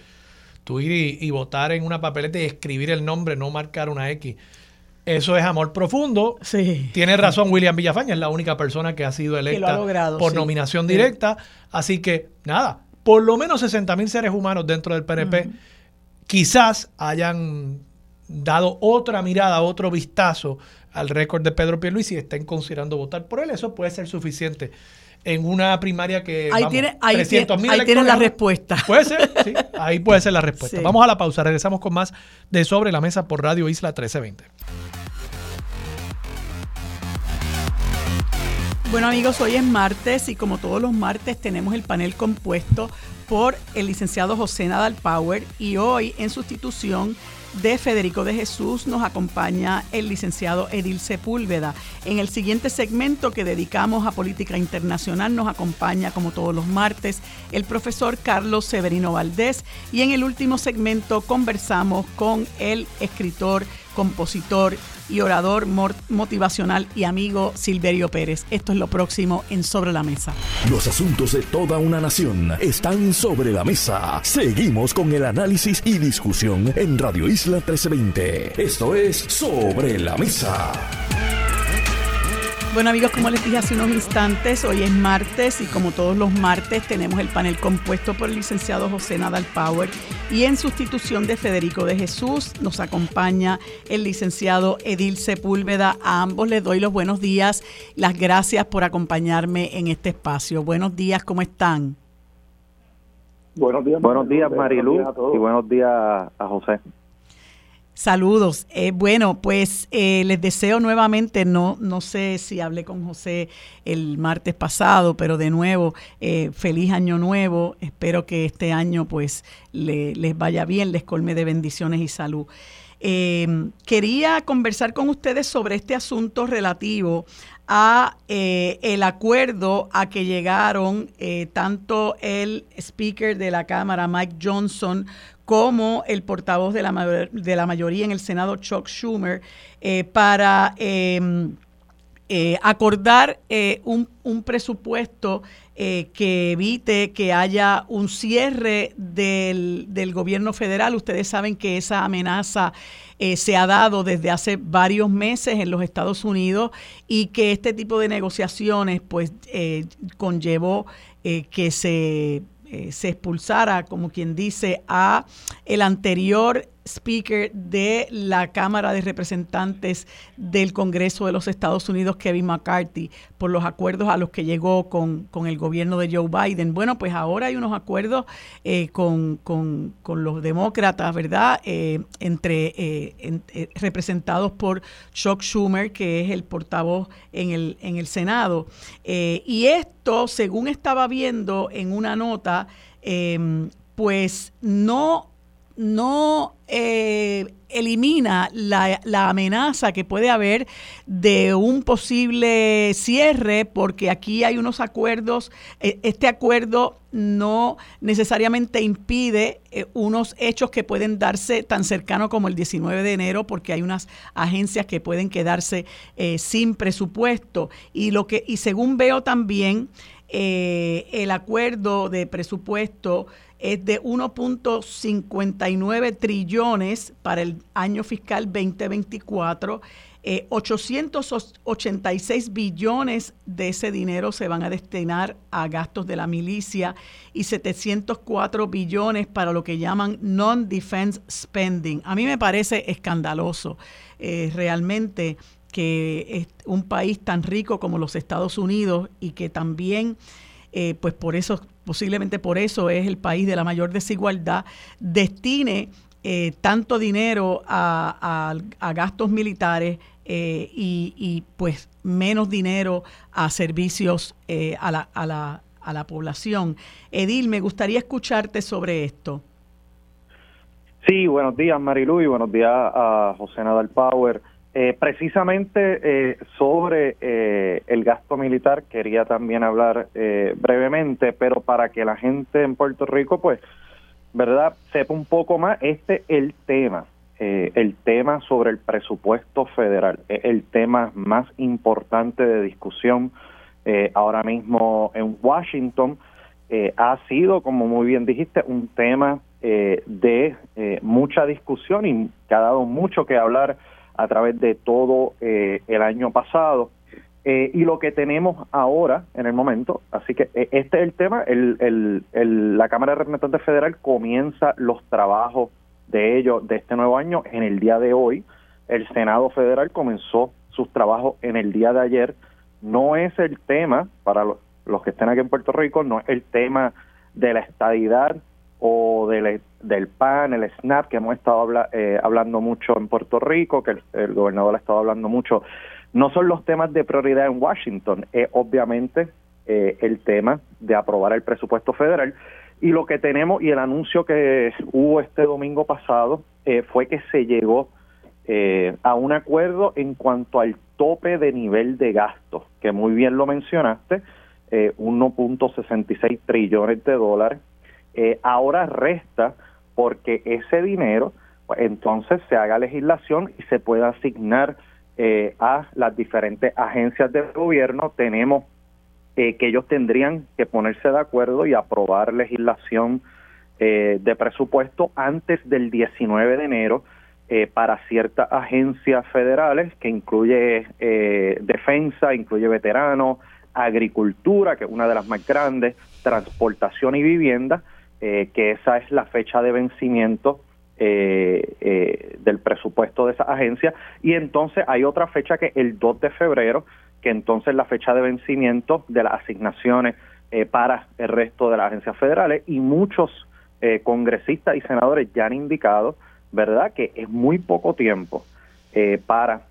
tú ir y, votar en una papeleta y escribir el nombre, no marcar una X. Eso es amor profundo. Sí. Tiene razón William Villafaña, es la única persona que ha sido electa por nominación directa. Así que, nada, por lo menos 60 mil seres humanos dentro del PNP quizás hayan dado otra mirada, otro vistazo al récord de Pedro Pierluisi y estén considerando votar por él. Eso puede ser suficiente en una primaria que ahí tiene, ahí, tiene, la respuesta. Puede ser, sí, ahí puede ser la respuesta. Vamos a la pausa, regresamos con más de Sobre la Mesa por Radio Isla 1320. Bueno amigos, hoy es martes y como todos los martes tenemos el panel compuesto por el licenciado José Nadal Power y hoy en sustitución de Federico de Jesús nos acompaña el licenciado Edil Sepúlveda. En el siguiente segmento que dedicamos a política internacional nos acompaña como todos los martes el profesor Carlos Severino Valdés y en el último segmento conversamos con el escritor, compositor y orador motivacional y amigo Silverio Pérez. Esto es lo próximo en Sobre la Mesa. Los asuntos de toda una nación están sobre la mesa. Seguimos con el análisis y discusión en Radio Isla 1320. Esto es Sobre la Mesa. Bueno amigos, como les dije hace unos instantes, hoy es martes y como todos los martes tenemos el panel compuesto por el licenciado José Nadal Power y en sustitución de Federico de Jesús nos acompaña el licenciado Edil Sepúlveda. A ambos les doy los buenos días, las gracias por acompañarme en este espacio. Buenos días, ¿cómo están? Buenos días, buenos días Marilu y buenos días a José. Saludos. Eh, bueno, pues eh, les deseo nuevamente, no, no sé si hablé con José el martes pasado, pero de nuevo, eh, feliz año nuevo. Espero que este año pues les vaya bien, les colme de bendiciones y salud. Em, quería conversar con ustedes sobre este asunto relativo a el acuerdo a que llegaron tanto el speaker de la Cámara, Mike Johnson, como el portavoz de la, de la mayoría en el Senado, Chuck Schumer, eh, para em, eh, acordar eh, un, presupuesto que evite que haya un cierre del, del, gobierno federal. Ustedes saben que esa amenaza se ha dado desde hace varios meses en los Estados Unidos y que este tipo de negociaciones pues conllevó que se eh, se expulsara, como quien dice, a el anterior speaker de la Cámara de Representantes del Congreso de los Estados Unidos, Kevin McCarthy, por los acuerdos a los que llegó con, el gobierno de Joe Biden. Bueno, pues ahora hay unos acuerdos eh, con, los demócratas, ¿verdad? Eh, entre eh, representados por Chuck Schumer, que es el portavoz en el, en el Senado. y esto, según estaba viendo en una nota, pues no no eh, elimina la, amenaza que puede haber de un posible cierre, porque aquí hay unos acuerdos, eh, este acuerdo no necesariamente impide eh, unos hechos que pueden darse tan cercano como el 19 de enero, porque hay unas agencias que pueden quedarse sin presupuesto. Y, lo que, y según veo también, el acuerdo de presupuesto es de 1.59 trillones para el año fiscal 2024. 886 eh, billones de ese dinero se van a destinar a gastos de la milicia y 704 billones para lo que llaman non-defense spending. A mí me parece escandaloso eh, realmente que un país tan rico como los Estados Unidos y que también, eh, pues por eso posiblemente por eso es el país de la mayor desigualdad, destine eh, tanto dinero a, gastos militares eh, y, pues menos dinero a servicios eh, a, la, a, la, a la población. Edil, me gustaría escucharte sobre esto. Sí, buenos días Marilu y buenos días a José Nadal Power. Precisamente sobre el gasto militar quería también hablar brevemente, pero para que la gente en Puerto Rico pues ¿verdad? Sepa un poco más, este el tema, eh, el tema sobre el presupuesto federal, es el tema más importante de discusión eh, ahora mismo en Washington. Eh, ha sido, como muy bien dijiste, un tema de mucha discusión y que ha dado mucho que hablar a través de todo el año pasado. Eh, y lo que tenemos ahora, en el momento, así que eh, este es el tema, el, el, la Cámara de Representantes Federal comienza los trabajos de ellos de este nuevo año en el día de hoy. El Senado Federal comenzó sus trabajos en el día de ayer. No es el tema, para los, que estén aquí en Puerto Rico, no es el tema de la estadidad o del, del PAN, el SNAP, que hemos estado eh, hablando mucho en Puerto Rico, que el, gobernador ha estado hablando mucho no son los temas de prioridad en Washington, es obviamente eh, el tema de aprobar el presupuesto federal. Y lo que tenemos y el anuncio que hubo este domingo pasado eh, fue que se llegó eh, a un acuerdo en cuanto al tope de nivel de gasto, que muy bien lo mencionaste, 1.66 trillones de dólares. Ahora resta porque ese dinero, pues, entonces se haga legislación y se pueda asignar eh, a las diferentes agencias del gobierno, tenemos eh, que ellos tendrían que ponerse de acuerdo y aprobar legislación eh, de presupuesto antes del 19 de enero para ciertas agencias federales que incluye defensa, incluye veteranos, agricultura, que es una de las más grandes, transportación y vivienda, que esa es la fecha de vencimiento eh, eh, del presupuesto de esa agencia. Y entonces hay otra fecha que el 2 de febrero que entonces la fecha de vencimiento de las asignaciones eh, para el resto de las agencias federales. Y muchos eh, congresistas y senadores ya han indicado verdad que es muy poco tiempo para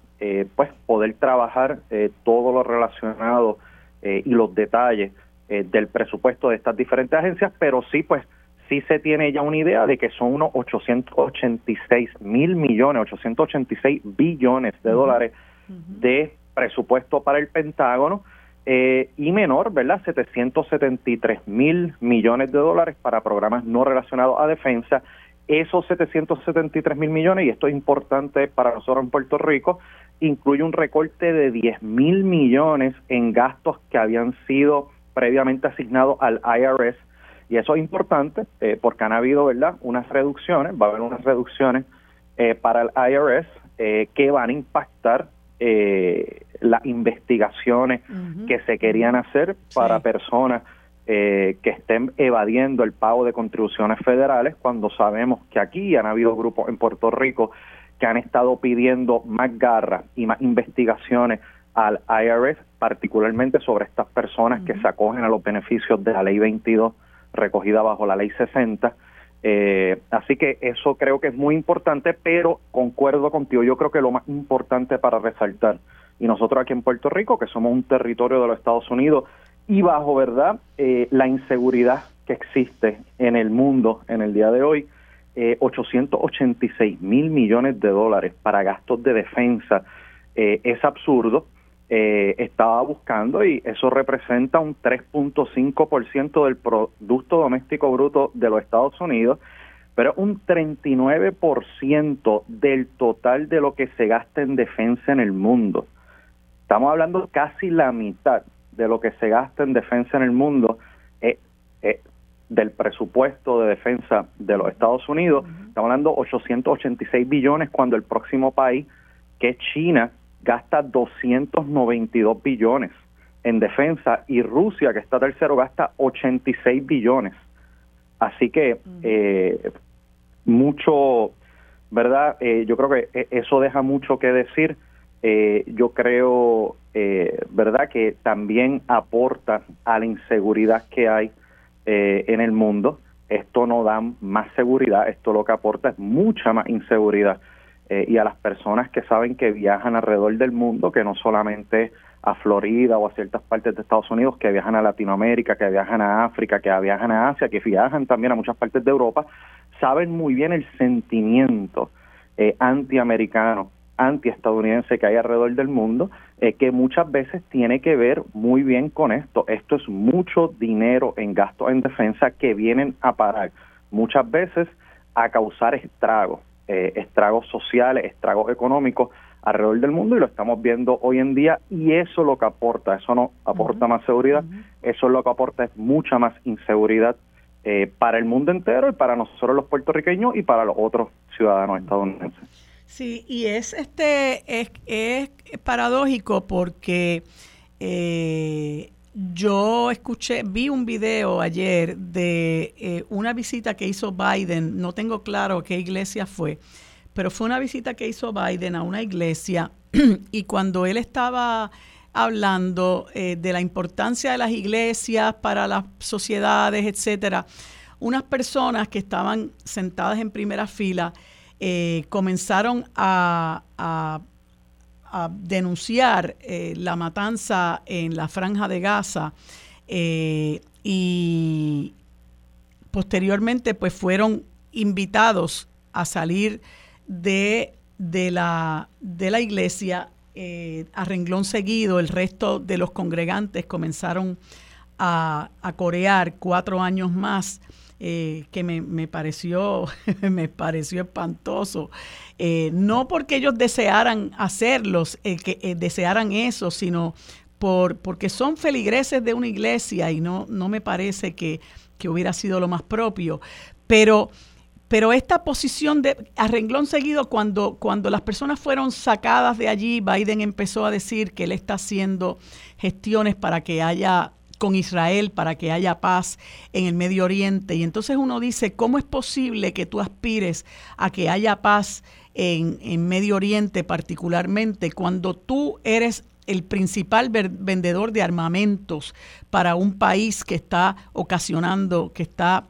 pues poder trabajar todo lo relacionado y los detalles del presupuesto de estas diferentes agencias. Pero sí pues sí se tiene ya una idea de que son unos 886 mil millones, 886 billones de dólares de presupuesto para el Pentágono eh, y menor, ¿verdad? 773 mil millones de dólares para programas no relacionados a defensa. Esos 773 mil millones, y esto es importante para nosotros en Puerto Rico, incluye un recorte de 10 mil millones en gastos que habían sido previamente asignados al IRS y eso es importante eh, porque han habido, ¿verdad?, unas reducciones, va a haber unas reducciones eh, para el IRS eh, que van a impactar las investigaciones que se querían hacer para personas que estén evadiendo el pago de contribuciones federales cuando sabemos que aquí han habido grupos en Puerto Rico que han estado pidiendo más garra y más investigaciones al IRS, particularmente sobre estas personas que se acogen a los beneficios de la ley 22 recogida bajo la ley 60. Eh, así que eso creo que es muy importante, pero concuerdo contigo, yo creo que lo más importante para resaltar, y nosotros aquí en Puerto Rico, que somos un territorio de los Estados Unidos, y bajo, ¿verdad?, eh, la inseguridad que existe en el mundo en el día de hoy, 886 eh, mil millones de dólares para gastos de defensa es absurdo eh, estaba buscando y eso representa un 3.5% del Producto Doméstico Bruto de los Estados Unidos, pero un 39% del total de lo que se gasta en defensa en el mundo. Estamos hablando casi la mitad de lo que se gasta en defensa en el mundo eh, eh, del presupuesto de defensa de los Estados Unidos. Estamos hablando 886 billones cuando el próximo país, que es China, gasta 292 billones en defensa y Rusia, que está tercero, gasta 86 billones. Así que eh, mucho, ¿verdad? Eh, yo creo que e, eso deja mucho que decir. Eh, yo creo, ¿verdad?, que también aporta a la inseguridad que hay en el mundo. esto no da más seguridad, esto lo que aporta es mucha más inseguridad. Eh, y a las personas que saben que viajan alrededor del mundo, que no solamente a Florida o a ciertas partes de Estados Unidos, que viajan a Latinoamérica, que viajan a África, que viajan a Asia, que viajan también a muchas partes de Europa, saben muy bien el sentimiento eh, antiamericano, antiestadounidense que hay alrededor del mundo, eh, que muchas veces tiene que ver muy bien con esto. Esto es mucho dinero en gastos en defensa que vienen a parar muchas veces a causar estragos, eh, estragos sociales, estragos económicos alrededor del mundo y lo estamos viendo hoy en día y eso es lo que aporta, eso no aporta más seguridad, eso es lo que aporta es mucha más inseguridad eh, para el mundo entero y para nosotros los puertorriqueños y para los otros ciudadanos estadounidenses. Sí, y es este es, es paradójico porque eh, yo escuché, vi un video ayer de eh, una visita que hizo Biden, no tengo claro qué iglesia fue, pero fue una visita que hizo Biden a una iglesia y cuando él estaba hablando eh, de la importancia de las iglesias para las sociedades, etcétera, unas personas que estaban sentadas en primera fila eh, comenzaron a, denunciar eh, la matanza en la franja de Gaza y posteriormente pues fueron invitados a salir de, de, la, de la iglesia, eh, a renglón seguido, el resto de los congregantes comenzaron a, corear cuatro años más. Eh, que me, pareció me pareció espantoso. Eh, no porque ellos desearan hacerlos que desearan eso sino por porque son feligreses de una iglesia y no no me parece que, que hubiera sido lo más propio. Pero pero esta posición de a renglón seguido, cuando, cuando las personas fueron sacadas de allí, Biden empezó a decir que él está haciendo gestiones para que haya con Israel, para que haya paz en el Medio Oriente. Y entonces uno dice, ¿cómo es posible que tú aspires a que haya paz en, en Medio Oriente particularmente cuando tú eres el principal vendedor de armamentos para un país que está ocasionando, que está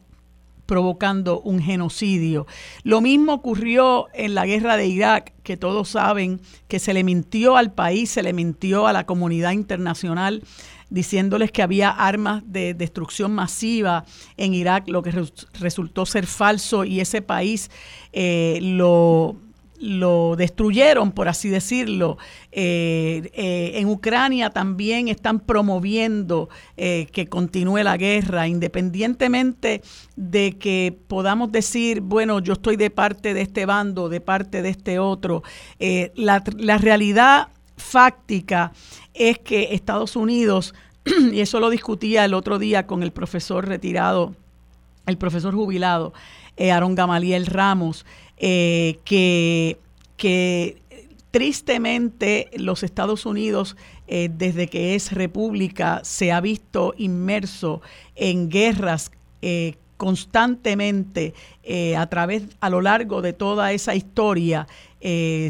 provocando un genocidio. Lo mismo ocurrió en la guerra de Irak, que todos saben que se le mintió al país, se le mintió a la comunidad internacional diciéndoles que había armas de destrucción masiva en Irak, lo que resultó ser falso y ese país eh, lo lo destruyeron, por así decirlo. Eh, eh, en Ucrania también están promoviendo eh, que continúe la guerra, independientemente de que podamos decir, bueno, yo estoy de parte de este bando, de parte de este otro. La, la realidad fáctica es que Estados Unidos, y eso lo discutía el otro día con el profesor retirado, el profesor jubilado, Aaron Gamaliel Ramos, eh, que, que tristemente los Estados Unidos, eh, desde que es república, se ha visto inmerso en guerras eh, constantemente a través, a lo largo de toda esa historia,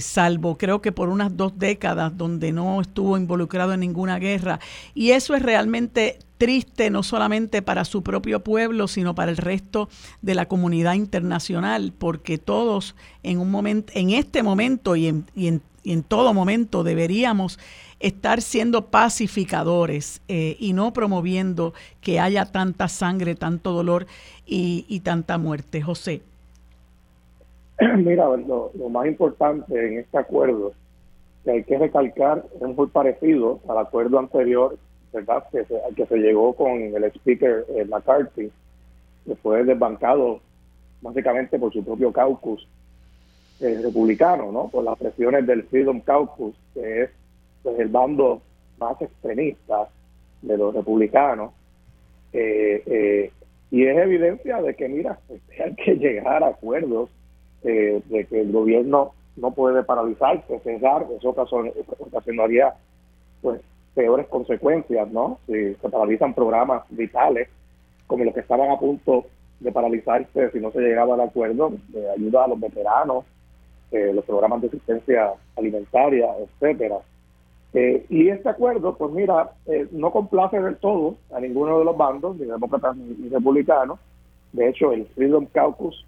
salvo creo que por unas dos décadas donde no estuvo involucrado en ninguna guerra. Y eso es realmente triste no solamente para su propio pueblo, sino para el resto de la comunidad internacional, porque todos en un momento, en este momento y en, y en, y en todo momento deberíamos estar siendo pacificadores eh, y no promoviendo que haya tanta sangre, tanto dolor y, y tanta muerte. José. Mira, lo, más importante en este acuerdo que hay que recalcar es muy parecido al acuerdo anterior ¿verdad? Que se, que se llegó con el speaker eh, McCarthy, que fue desbancado básicamente por su propio caucus eh, republicano, ¿no? Por las presiones del Freedom Caucus, que es pues, el bando más extremista de los republicanos. Eh, y es evidencia de que, mira, pues, hay que llegar a acuerdos de que el gobierno no puede paralizarse, cesar, eso ocasionaría pues peores consecuencias, ¿no? Si se paralizan programas vitales como los que estaban a punto de paralizarse si no se llegaba al acuerdo de ayuda a los veteranos, eh, los programas de asistencia alimentaria, etcétera. Eh, y este acuerdo, pues mira, eh, no complace del todo a ninguno de los bandos, ni demócratas ni, republicanos, De hecho, el Freedom Caucus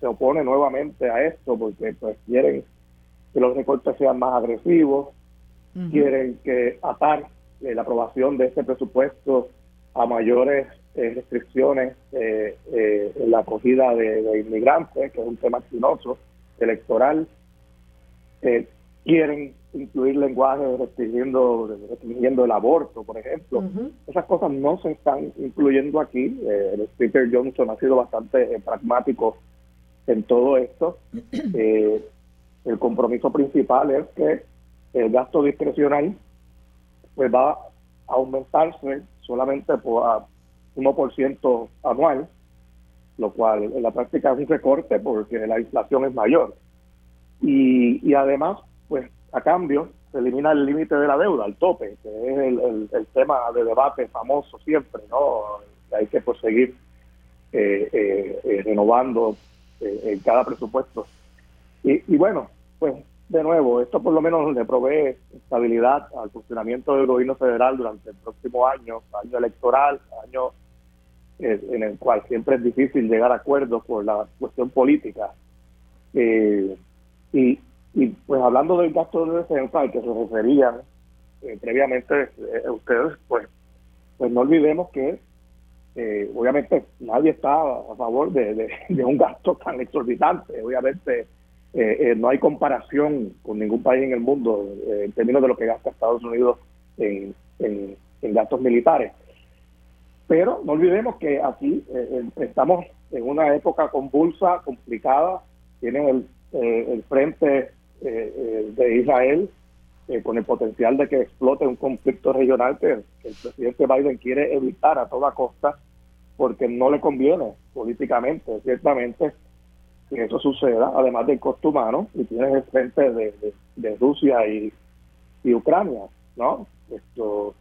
se opone nuevamente a esto porque pues quieren que los recortes sean más agresivos, quieren que atar eh, la aprobación de este presupuesto a mayores eh, restricciones eh, en la acogida de, inmigrantes, que es un tema espinoso, electoral. quieren incluir lenguaje restringiendo, restringiendo el aborto, por ejemplo. Esas cosas no se están incluyendo aquí. el Speaker Johnson ha sido bastante pragmático en todo esto. el compromiso principal es que el gasto discrecional pues va a aumentarse solamente por 1% anual, lo cual en la práctica es un recorte porque la inflación es mayor. Y, y además, pues a cambio, se elimina el límite de la deuda, el tope, que es el, el, tema de debate famoso siempre, ¿no? Hay que seguir eh, eh, eh, renovando en cada presupuesto. Y, y bueno, pues de nuevo, esto por lo menos le provee estabilidad al funcionamiento del gobierno federal durante el próximo año, año electoral, año eh, en el cual siempre es difícil llegar a acuerdos por la cuestión política. Eh, y, y pues hablando del gasto de defensa al que se referían eh, previamente ustedes, pues, pues no olvidemos que obviamente nadie está a favor de, de un gasto tan exorbitante. Obviamente eh, eh, no hay comparación con ningún país en el mundo eh, en términos de lo que gasta Estados Unidos en, gastos militares. Pero no olvidemos que aquí estamos en una época convulsa, complicada. Tienen el, frente de Israel con el potencial de que explote un conflicto regional que el presidente Biden quiere evitar a toda costa porque no le conviene políticamente, ciertamente que eso suceda, además del costo humano, y tienes el frente de, Rusia y, Ucrania, ¿no? Esto,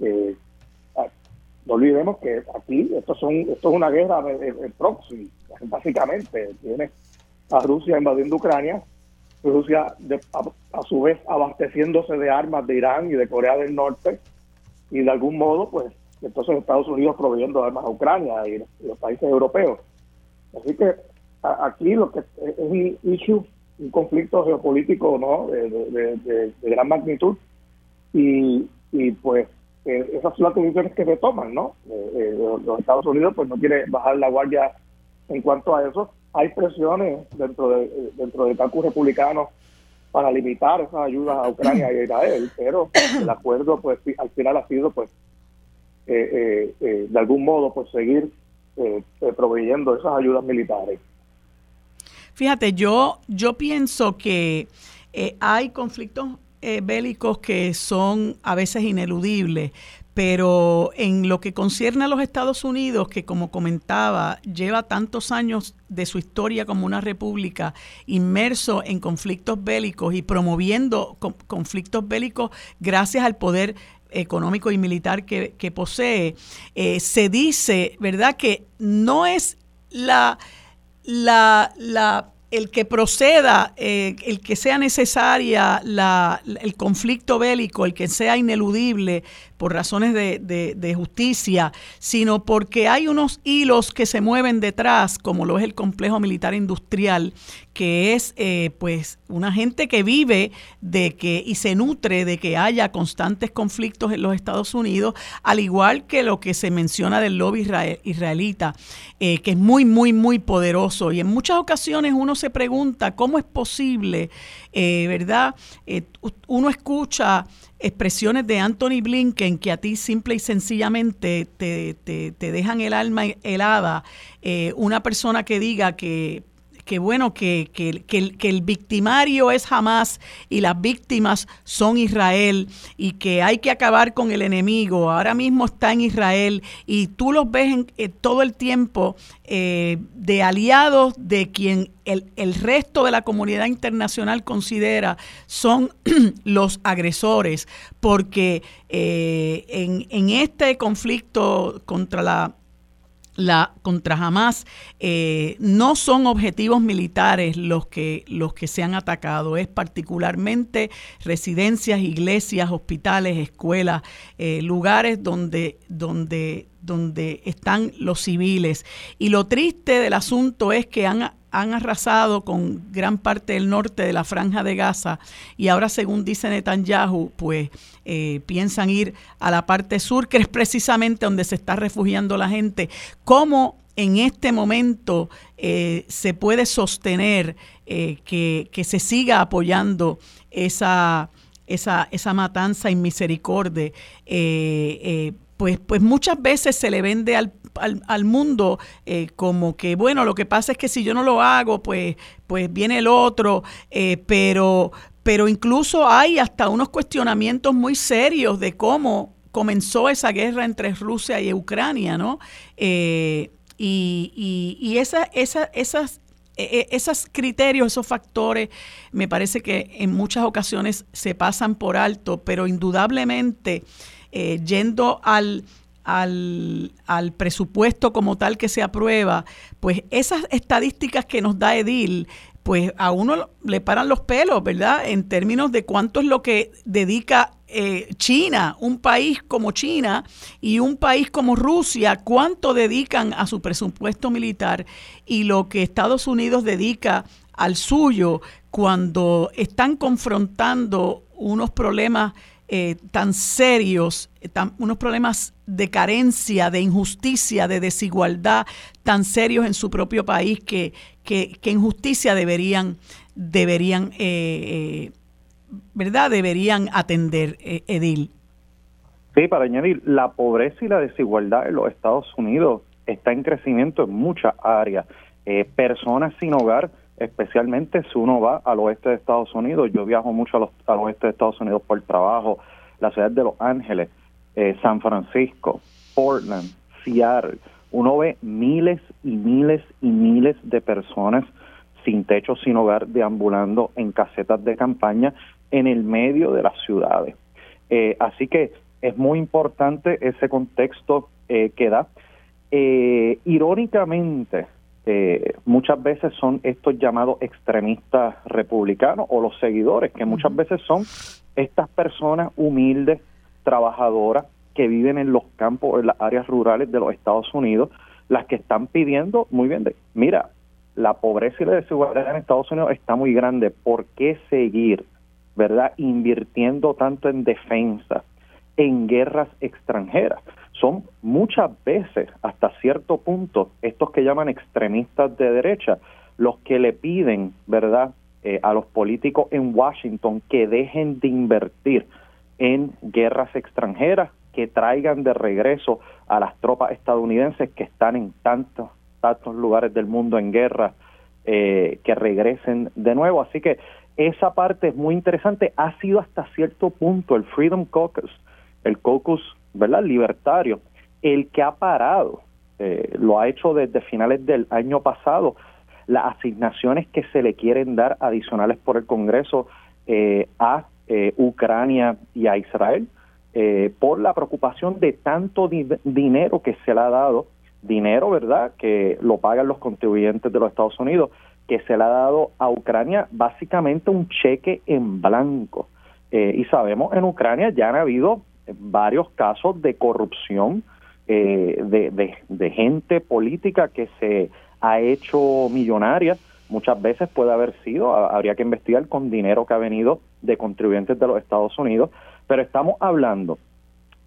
eh, ah, no olvidemos que aquí esto, son, esto es una guerra de, proxy, básicamente. Tienes a Rusia invadiendo Ucrania, Rusia a, su vez abasteciéndose de armas de Irán y de Corea del Norte, y de algún modo, pues, entonces Estados Unidos proveyendo armas a Ucrania y los países europeos. Así que aquí lo que es un issue, un conflicto geopolítico no de, gran magnitud y, pues eh, esas son las decisiones que se toman, ¿no? Eh, eh, los, Estados Unidos pues no quiere bajar la guardia en cuanto a eso. Hay presiones dentro de dentro del campo republicano para limitar esas ayudas a Ucrania y a Israel, pero el acuerdo pues al final ha sido pues de algún modo pues seguir proveyendo esas ayudas militares. Fíjate, yo, yo pienso que eh, hay conflictos eh, bélicos que son a veces ineludibles, pero en lo que concierne a los Estados Unidos, que como comentaba, lleva tantos años de su historia como una república inmerso en conflictos bélicos y promoviendo conflictos bélicos gracias al poder económico y militar que, posee, eh, se dice, ¿verdad?, que no es la el que proceda, eh, el que sea necesaria el conflicto bélico, el que sea ineludible, por razones de, justicia, sino porque hay unos hilos que se mueven detrás, como lo es el complejo militar industrial, que es eh, pues una gente que vive de que y se nutre de que haya constantes conflictos en los Estados Unidos, al igual que lo que se menciona del lobby israelita, eh, que es muy, muy, muy poderoso. Y en muchas ocasiones uno se pregunta cómo es posible, eh, ¿verdad? uno escucha expresiones de Anthony Blinken que a ti simple y sencillamente te, te, dejan el alma helada, eh, una persona que diga que que bueno, que, que, que, el, victimario es Hamas y las víctimas son Israel y que hay que acabar con el enemigo. Ahora mismo está en Israel y tú los ves en, eh, todo el tiempo eh, de aliados de quien el, el, resto de la comunidad internacional considera son los agresores, porque eh, en, en este conflicto contra la la contra Hamas eh, no son objetivos militares los que los que se han atacado. Es particularmente residencias iglesias hospitales escuelas eh, lugares donde donde donde están los civiles. Y lo triste del asunto es que han han arrasado con gran parte del norte de la franja de Gaza y ahora según dice Netanyahu pues eh, piensan ir a la parte sur que es precisamente donde se está refugiando la gente. Cómo en este momento eh, se puede sostener eh, que, que, se siga apoyando esa esa, esa matanza inmisericordia pues, pues muchas veces se le vende al, al, mundo eh, como que, bueno, lo que pasa es que si yo no lo hago, pues, pues viene el otro, eh, pero, pero incluso hay hasta unos cuestionamientos muy serios de cómo comenzó esa guerra entre Rusia y Ucrania, ¿no? Eh, y, y, esa, esa, esas e, e, esos criterios, esos factores, me parece que en muchas ocasiones se pasan por alto, pero indudablemente yendo al, al, al, presupuesto como tal que se aprueba, pues esas estadísticas que nos da Edil, pues a uno le paran los pelos, ¿verdad? En términos de cuánto es lo que dedica eh, China, un país como China y un país como Rusia, cuánto dedican a su presupuesto militar y lo que Estados Unidos dedica al suyo cuando están confrontando unos problemas eh, tan serios, eh, unos problemas de carencia, de injusticia, de desigualdad tan serios en su propio país que, que, en justicia deberían, deberían eh, ¿verdad? Deberían atender, Edil. Sí, para añadir, la pobreza y la desigualdad en los Estados Unidos está en crecimiento en muchas áreas. personas sin hogar especialmente si uno va al oeste de Estados Unidos. Yo viajo mucho al oeste de Estados Unidos por trabajo, la ciudad de Los Ángeles, eh, San Francisco, Portland, Seattle. Uno ve miles y miles y miles de personas sin techo, sin hogar, deambulando en casetas de campaña en el medio de las ciudades. Eh, así que es muy importante ese contexto eh, que da. irónicamente, eh, muchas veces son estos llamados extremistas republicanos o los seguidores, que muchas veces son estas personas humildes, trabajadoras, que viven en los campos, en las áreas rurales de los Estados Unidos, las que están pidiendo, muy bien, de, mira, la pobreza y la desigualdad en Estados Unidos está muy grande, ¿por qué seguir, verdad, invirtiendo tanto en defensa, en guerras extranjeras? Son muchas veces, hasta cierto punto, estos que llaman extremistas de derecha, los que le piden, ¿verdad?, eh, a los políticos en Washington que dejen de invertir en guerras extranjeras, que traigan de regreso a las tropas estadounidenses que están en tantos, tantos lugares del mundo en guerra, eh, que regresen de nuevo. Así que esa parte es muy interesante. Ha sido hasta cierto punto el Freedom Caucus, el caucus ¿verdad? libertario, el que ha parado, eh, lo ha hecho desde finales del año pasado, las asignaciones que se le quieren dar adicionales por el Congreso eh, a eh, Ucrania y a Israel, por la preocupación de tanto dinero que se le ha dado, dinero, ¿verdad?, que lo pagan los contribuyentes de los Estados Unidos, que se le ha dado a Ucrania básicamente un cheque en blanco. y sabemos en Ucrania ya han habido varios casos de corrupción eh, de, de, gente política que se ha hecho millonaria. Muchas veces puede haber sido, habría que investigar con dinero que ha venido de contribuyentes de los Estados Unidos, pero estamos hablando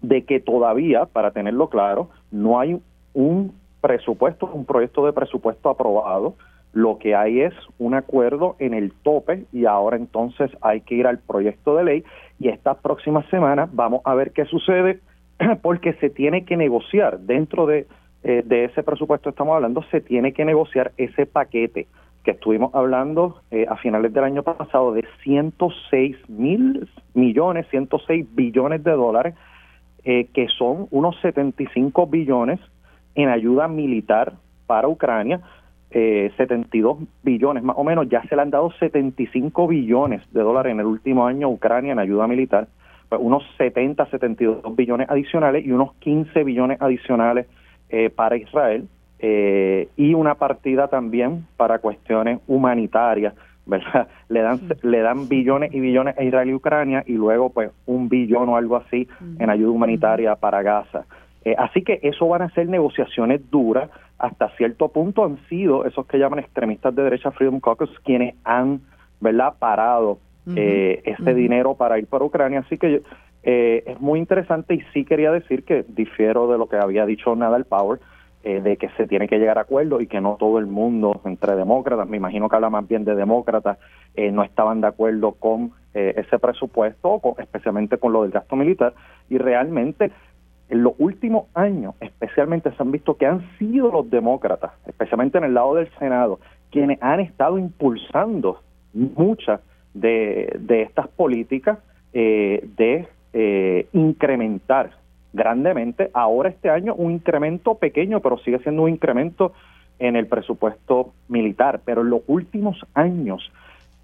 de que todavía, para tenerlo claro, no hay un presupuesto, un proyecto de presupuesto aprobado, lo que hay es un acuerdo en el tope y ahora entonces hay que ir al proyecto de ley y estas próximas semanas vamos a ver qué sucede porque se tiene que negociar dentro de, eh, de ese presupuesto estamos hablando, se tiene que negociar ese paquete que estuvimos hablando eh, a finales del año pasado de 106 mil millones, 106 billones de dólares, eh, que son unos 75 billones en ayuda militar para Ucrania, eh, 72 billones más o menos, ya se le han dado 75 billones de dólares en el último año a Ucrania en ayuda militar, pues unos 70, 72 billones adicionales y unos 15 billones adicionales eh, para Israel. eh, y una partida también para cuestiones humanitarias, ¿verdad? Le dan, le dan billones y billones a Israel y Ucrania y luego pues un billón o algo así en ayuda humanitaria para Gaza. Eh, así que eso van a ser negociaciones duras. Hasta cierto punto han sido esos que llaman extremistas de derecha Freedom Caucus quienes han, ¿verdad?, parado eh, ese dinero para ir para Ucrania. Así que eh, es muy interesante y sí quería decir que difiero de lo que había dicho Nadal Power, eh, de que se tiene que llegar a acuerdo y que no todo el mundo entre demócratas, me imagino que habla más bien de demócratas, eh, no estaban de acuerdo con ese presupuesto, especialmente con lo del gasto militar, y realmente en los últimos años, especialmente se han visto que han sido los demócratas, especialmente en el lado del Senado, quienes han estado impulsando muchas de, estas políticas de eh, incrementar grandemente. Ahora este año un incremento pequeño, pero sigue siendo un incremento en el presupuesto militar. Pero en los últimos años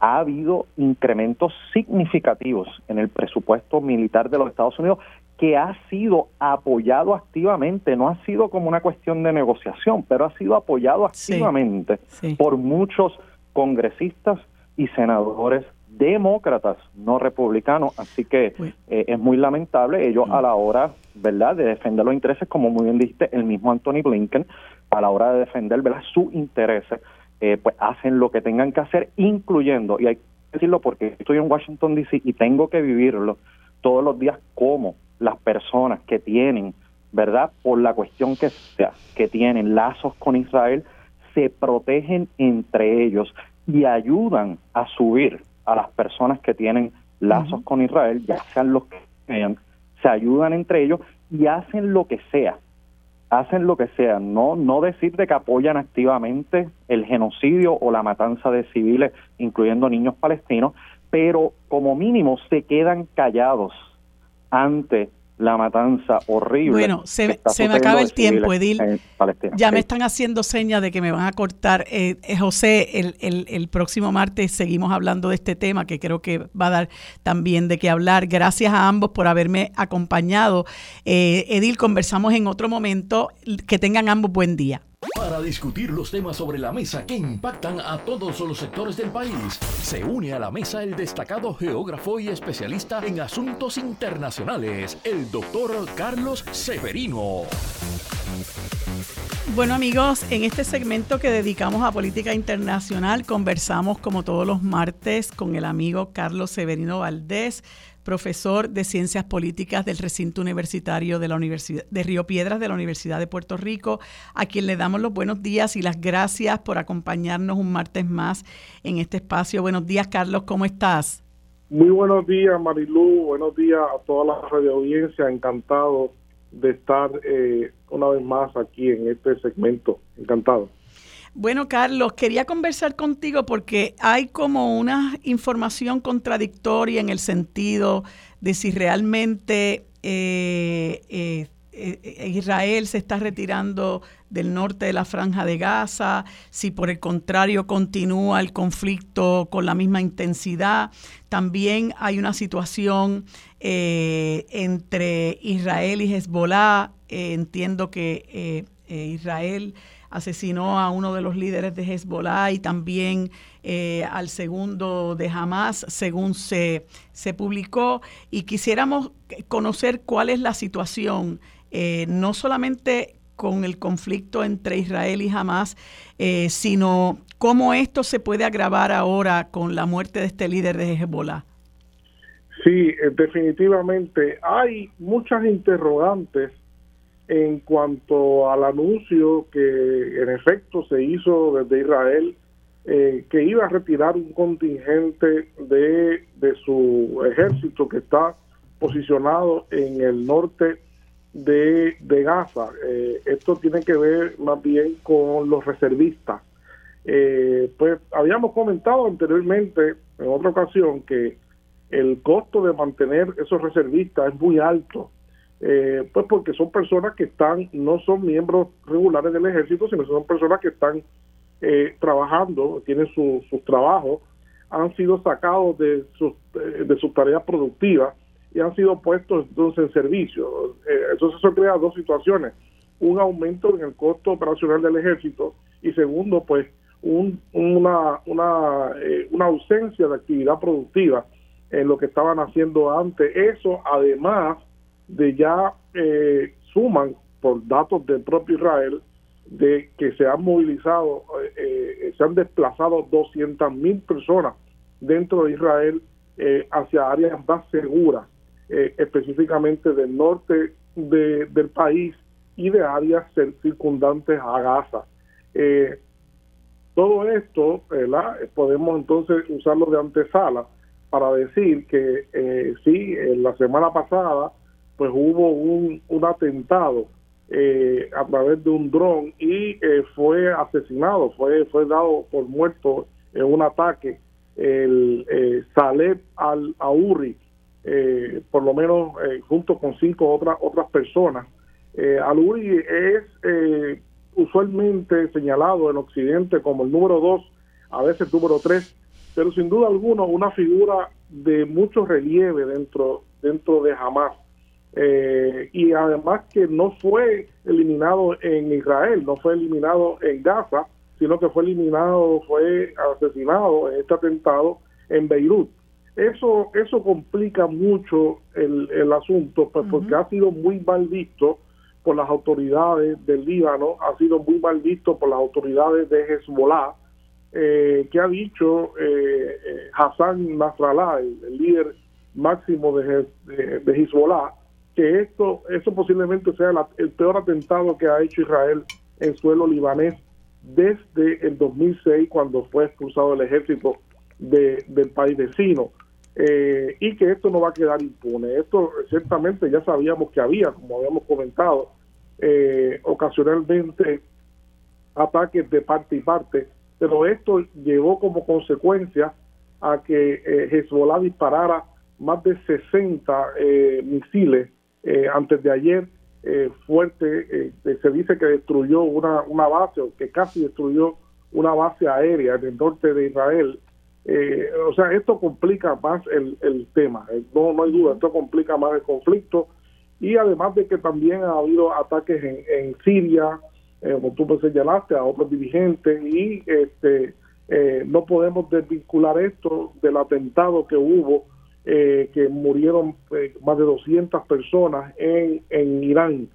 ha habido incrementos significativos en el presupuesto militar de los Estados Unidos que ha sido apoyado activamente, no ha sido como una cuestión de negociación, pero ha sido apoyado activamente por muchos congresistas y senadores demócratas, no republicanos. Así que eh, es muy lamentable ellos a la hora, ¿verdad?, de defender los intereses, como muy bien dijiste, el mismo Anthony Blinken, a la hora de defender, ¿verdad?, sus intereses, eh, pues hacen lo que tengan que hacer, incluyendo, y hay que decirlo porque estoy en Washington, D.C. y tengo que vivirlo todos los días como las personas que tienen, ¿verdad?, por la cuestión que sea, que tienen lazos con Israel, se protegen entre ellos y ayudan a subir a las personas que tienen lazos con Israel, ya sean los que sean, se ayudan entre ellos y hacen lo que sea, hacen lo que sea, no, no decir de que apoyan activamente el genocidio o la matanza de civiles, incluyendo niños palestinos, pero como mínimo se quedan callados ante la matanza horrible. Bueno, se, se me acaba el tiempo, Edil. Ya me están haciendo señas de que me van a cortar. Eh, eh, José, el, el, el, próximo martes seguimos hablando de este tema que creo que va a dar también de qué hablar. Gracias a ambos por haberme acompañado. Eh, Edil, conversamos en otro momento. Que tengan ambos buen día. Para discutir los temas sobre la mesa que impactan a todos los sectores del país, se une a la mesa el destacado geógrafo y especialista en asuntos internacionales, el doctor Carlos Severino. Bueno amigos, en este segmento que dedicamos a política internacional conversamos como todos los martes con el amigo Carlos Severino Valdés profesor de Ciencias Políticas del recinto universitario de la Universidad de Río Piedras de la Universidad de Puerto Rico, a quien le damos los buenos días y las gracias por acompañarnos un martes más en este espacio. Buenos días, Carlos, ¿cómo estás? Muy buenos días, Marilú. Buenos días a toda la radio audiencia. Encantado de estar eh, una vez más aquí en este segmento. Encantado. Bueno, Carlos, quería conversar contigo porque hay como una información contradictoria en el sentido de si realmente eh, eh, eh, Israel se está retirando del norte de la franja de Gaza, si por el contrario continúa el conflicto con la misma intensidad. También hay una situación entre Israel y Hezbollah. entiendo que Israel asesinó a uno de los líderes de Hezbollah y también eh, al segundo de Hamas, según se, se publicó. Y quisiéramos conocer cuál es la situación, eh, no solamente con el conflicto entre Israel y Hamas, eh, sino cómo esto se puede agravar ahora con la muerte de este líder de Hezbollah. Sí, definitivamente hay muchas interrogantes en cuanto al anuncio que en efecto se hizo desde Israel eh, que iba a retirar un contingente de, de su ejército que está posicionado en el norte de, de Gaza. Eh, esto tiene que ver más bien con los reservistas. Eh, pues habíamos comentado anteriormente, en otra ocasión, que el costo de mantener esos reservistas es muy alto eh, pues porque son personas que están, no son miembros regulares del ejército, sino son personas que están eh, trabajando, tienen sus trabajos, han sido sacados de sus, eh, de sus tareas productivas y han sido puestos entonces en servicio. entonces eso crea dos situaciones. un aumento en el costo operacional del ejército y segundo, pues una, una, eh, una ausencia de actividad productiva en lo que estaban haciendo antes. Eso, además de ya eh, suman por datos del propio Israel de que se han movilizado, eh, se han desplazado 200 mil personas dentro de Israel hacia áreas más seguras, específicamente del norte del país y de áreas circundantes a Gaza. Todo esto, podemos entonces usarlo de antesala para decir que eh, sí, en la semana pasada, pues hubo un, un atentado eh, a través de un dron y eh, fue asesinado, fue, fue dado por muerto en un ataque el eh, Saleh al-Auri, por lo menos junto con cinco otras otras personas. al-Uri es usualmente señalado en Occidente como el número dos, a veces número tres, pero sin duda alguna una figura de mucho relieve dentro, dentro de Hamas. Eh, y además que no fue eliminado en Israel, no fue eliminado en Gaza, sino que fue eliminado, fue asesinado en este atentado en Beirut. Eso, eso complica mucho el, el asunto, pues, porque ha sido muy mal visto por las autoridades del Líbano, ha sido muy mal visto por las autoridades de Hezbollah, eh, que ha dicho eh, eh, Hassan Nasrallah, el, líder máximo de, de, Hezbollah, que esto, eso posiblemente sea el peor atentado que ha hecho Israel en suelo libanés desde el 2006, cuando fue expulsado el ejército del país vecino. y que esto no va a quedar impune. Esto ciertamente ya sabíamos que había, como habíamos comentado, eh, ocasionalmente ataques de parte y parte, pero esto llevó como consecuencia a que eh, Hezbollah disparara más de 60 eh, misiles eh, antes de ayer fuerte, se dice que destruyó una, una base o que casi destruyó una base aérea en el norte de Israel. o sea, esto complica más el, el tema, no, no hay duda, esto complica más el conflicto y además de que también ha habido ataques en, Siria, eh, como tú pues señalaste, a otros dirigentes y este eh, no podemos desvincular esto del atentado que hubo, eh, que murieron más de 200 personas en, en Irán.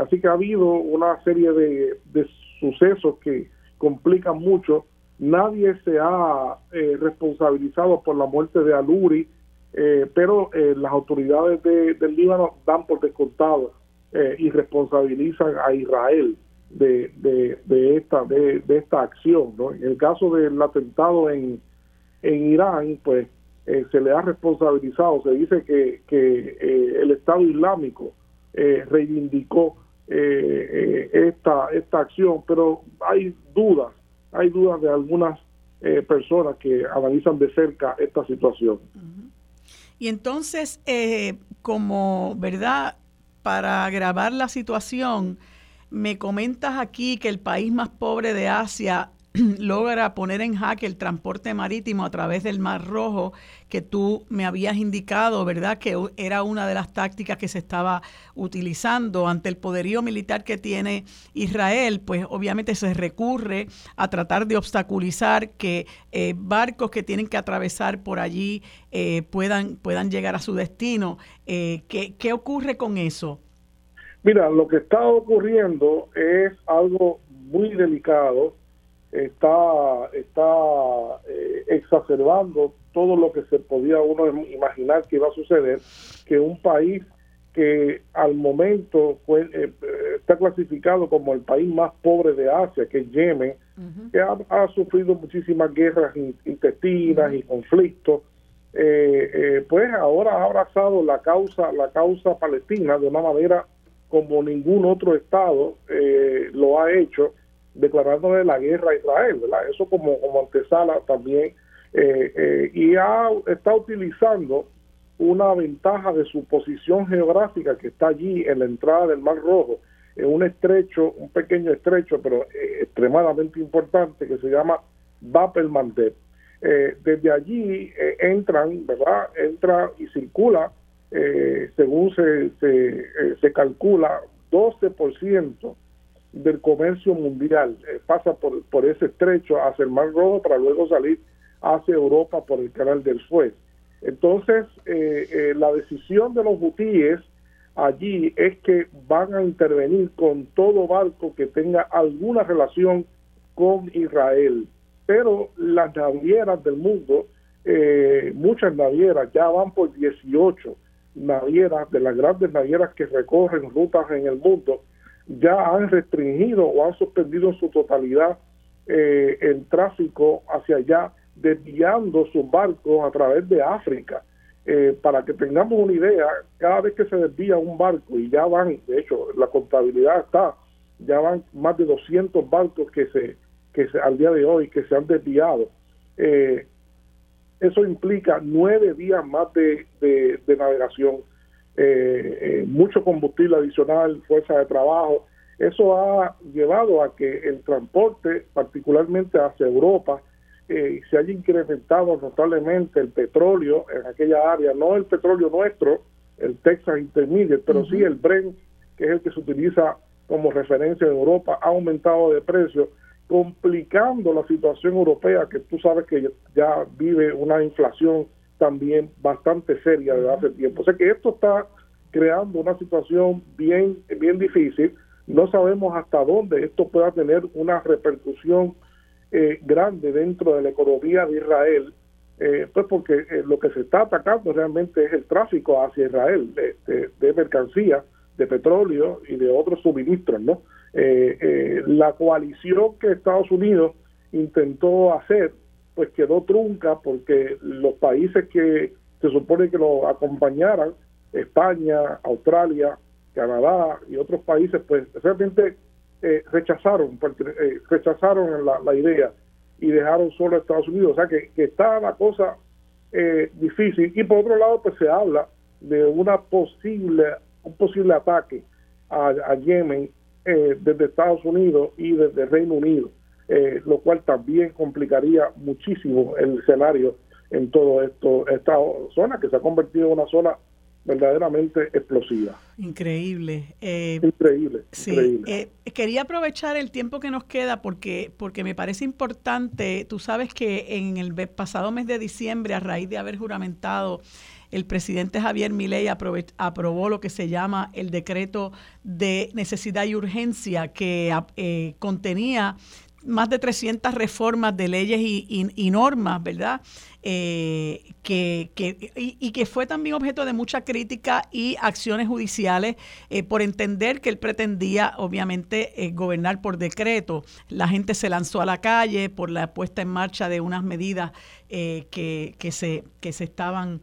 así que ha habido una serie de, de sucesos que complican mucho. Nadie se ha responsabilizado por la muerte de Aluri, eh, pero eh, las autoridades de, del Líbano dan por descontado eh, y responsabilizan a Israel de, de, esta de, esta acción. ¿no? En el caso del atentado en, en Irán, pues se le ha responsabilizado, se dice que, que el Estado Islámico reivindicó esta, esta acción, pero hay dudas, hay dudas de algunas personas que analizan de cerca esta situación. Y entonces, eh, como, ¿verdad? Para agravar la situación, me comentas aquí que el país más pobre de Asia logra poner en jaque el transporte marítimo a través del Mar Rojo, que tú me habías indicado, ¿verdad? Que era una de las tácticas que se estaba utilizando ante el poderío militar que tiene Israel, pues obviamente se recurre a tratar de obstaculizar que eh, barcos que tienen que atravesar por allí eh, puedan, puedan llegar a su destino. Eh, ¿qué, ¿Qué ocurre con eso? Mira, lo que está ocurriendo es algo muy delicado está, está eh, exacerbando todo lo que se podía uno imaginar que iba a suceder, que un país que al momento fue, eh, está clasificado como el país más pobre de Asia, que es Yemen, que ha, sufrido muchísimas guerras intestinas y conflictos, eh, pues ahora ha abrazado la causa, la causa palestina de una manera como ningún otro estado lo ha hecho declarándole la guerra a Israel, ¿verdad? Eso como, como antesala también. Eh, eh, y ha, está utilizando una ventaja de su posición geográfica que está allí en la entrada del Mar Rojo, en un estrecho, un pequeño estrecho, pero eh, extremadamente importante, que se llama Bab el Mandeb. desde allí entran, ¿verdad? Entra y circula, según se, se, se calcula, 12% del comercio mundial. Eh, pasa por, por ese estrecho hacia el Mar Rojo para luego salir hacia Europa por el canal del Suez. Entonces, eh, eh, la decisión de los hutíes allí es que van a intervenir con todo barco que tenga alguna relación con Israel. Pero las navieras del mundo, eh, muchas navieras, ya van por 18 navieras, de las grandes navieras que recorren rutas en el mundo, ya han restringido o han suspendido en su totalidad el tráfico hacia allá desviando sus barcos a través de África. Eh, para que tengamos una idea, cada vez que se desvía un barco, y ya van, de hecho, la contabilidad está, ya van más de 200 barcos que se, que se, al día de hoy que se han desviado. Eh, eso implica nueve días más de, de, navegación, eh, mucho combustible adicional, fuerza de trabajo. Eso ha llevado a que el transporte, particularmente hacia Europa, eh, se haya incrementado notablemente el petróleo en aquella área, no el petróleo nuestro, el Texas Intermediate, pero sí el Brent, que es el que se utiliza como referencia en Europa, ha aumentado de precio, complicando la situación europea, que tú sabes que ya vive una inflación también bastante seria desde hace tiempo. O sea que esto está creando una situación bien, bien difícil. No sabemos hasta dónde esto pueda tener una repercusión eh, grande dentro de la economía de Israel, eh, pues porque eh, lo que se está atacando realmente es el tráfico hacia Israel de, de, mercancías, de petróleo y de otros suministros, ¿no? la coalición que Estados Unidos intentó hacer, pues quedó trunca porque los países que se supone que lo acompañaran, España, Australia, Canadá y otros países, pues realmente eh, rechazaron eh, rechazaron la, idea y dejaron solo a Estados Unidos. O sea que, está la cosa eh, difícil. Y por otro lado, pues se habla de una posible un posible ataque a, Yemen desde Estados Unidos y desde Reino Unido, lo cual también complicaría muchísimo el escenario en todo esto, esta zona que se ha convertido en una zona verdaderamente explosiva. Increíble. Eh, increíble. Sí. Eh, quería aprovechar el tiempo que nos queda porque, porque me parece importante, tú sabes que en el pasado mes de diciembre, a raíz de haber juramentado, el presidente Javier Milei aprobó lo que se llama el decreto de necesidad y urgencia que eh, contenía más de 300 reformas de leyes y, normas, ¿verdad? Eh, que, y, que fue también objeto de mucha crítica y acciones judiciales eh, por entender que él pretendía, obviamente, eh, gobernar por decreto. La gente se lanzó a la calle por la puesta en marcha de unas medidas que, que, se, que se estaban,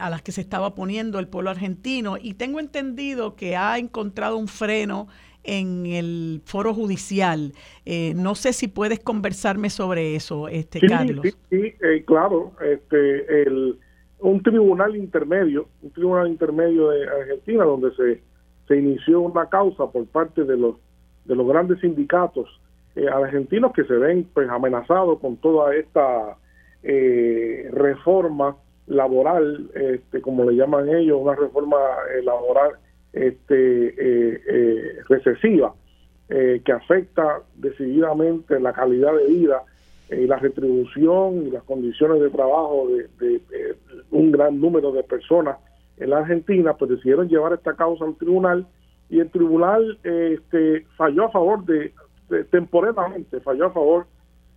a las que se estaba poniendo el pueblo argentino. Y tengo entendido que ha encontrado un freno en el foro judicial. Eh, no sé si puedes conversarme sobre eso, este Carlos. Sí, sí eh, claro. Este, el, un tribunal intermedio, un tribunal intermedio de Argentina, donde se, se inició una causa por parte de los de los grandes sindicatos eh, argentinos que se ven pues amenazados con toda esta reforma laboral, este, como le llaman ellos, una reforma laboral este, eh, eh, recesiva eh, que afecta decididamente la calidad de vida y la retribución y las condiciones de trabajo de, un gran número de personas en la Argentina, pues decidieron llevar esta causa al tribunal y el tribunal este, falló a favor de, temporalmente falló a favor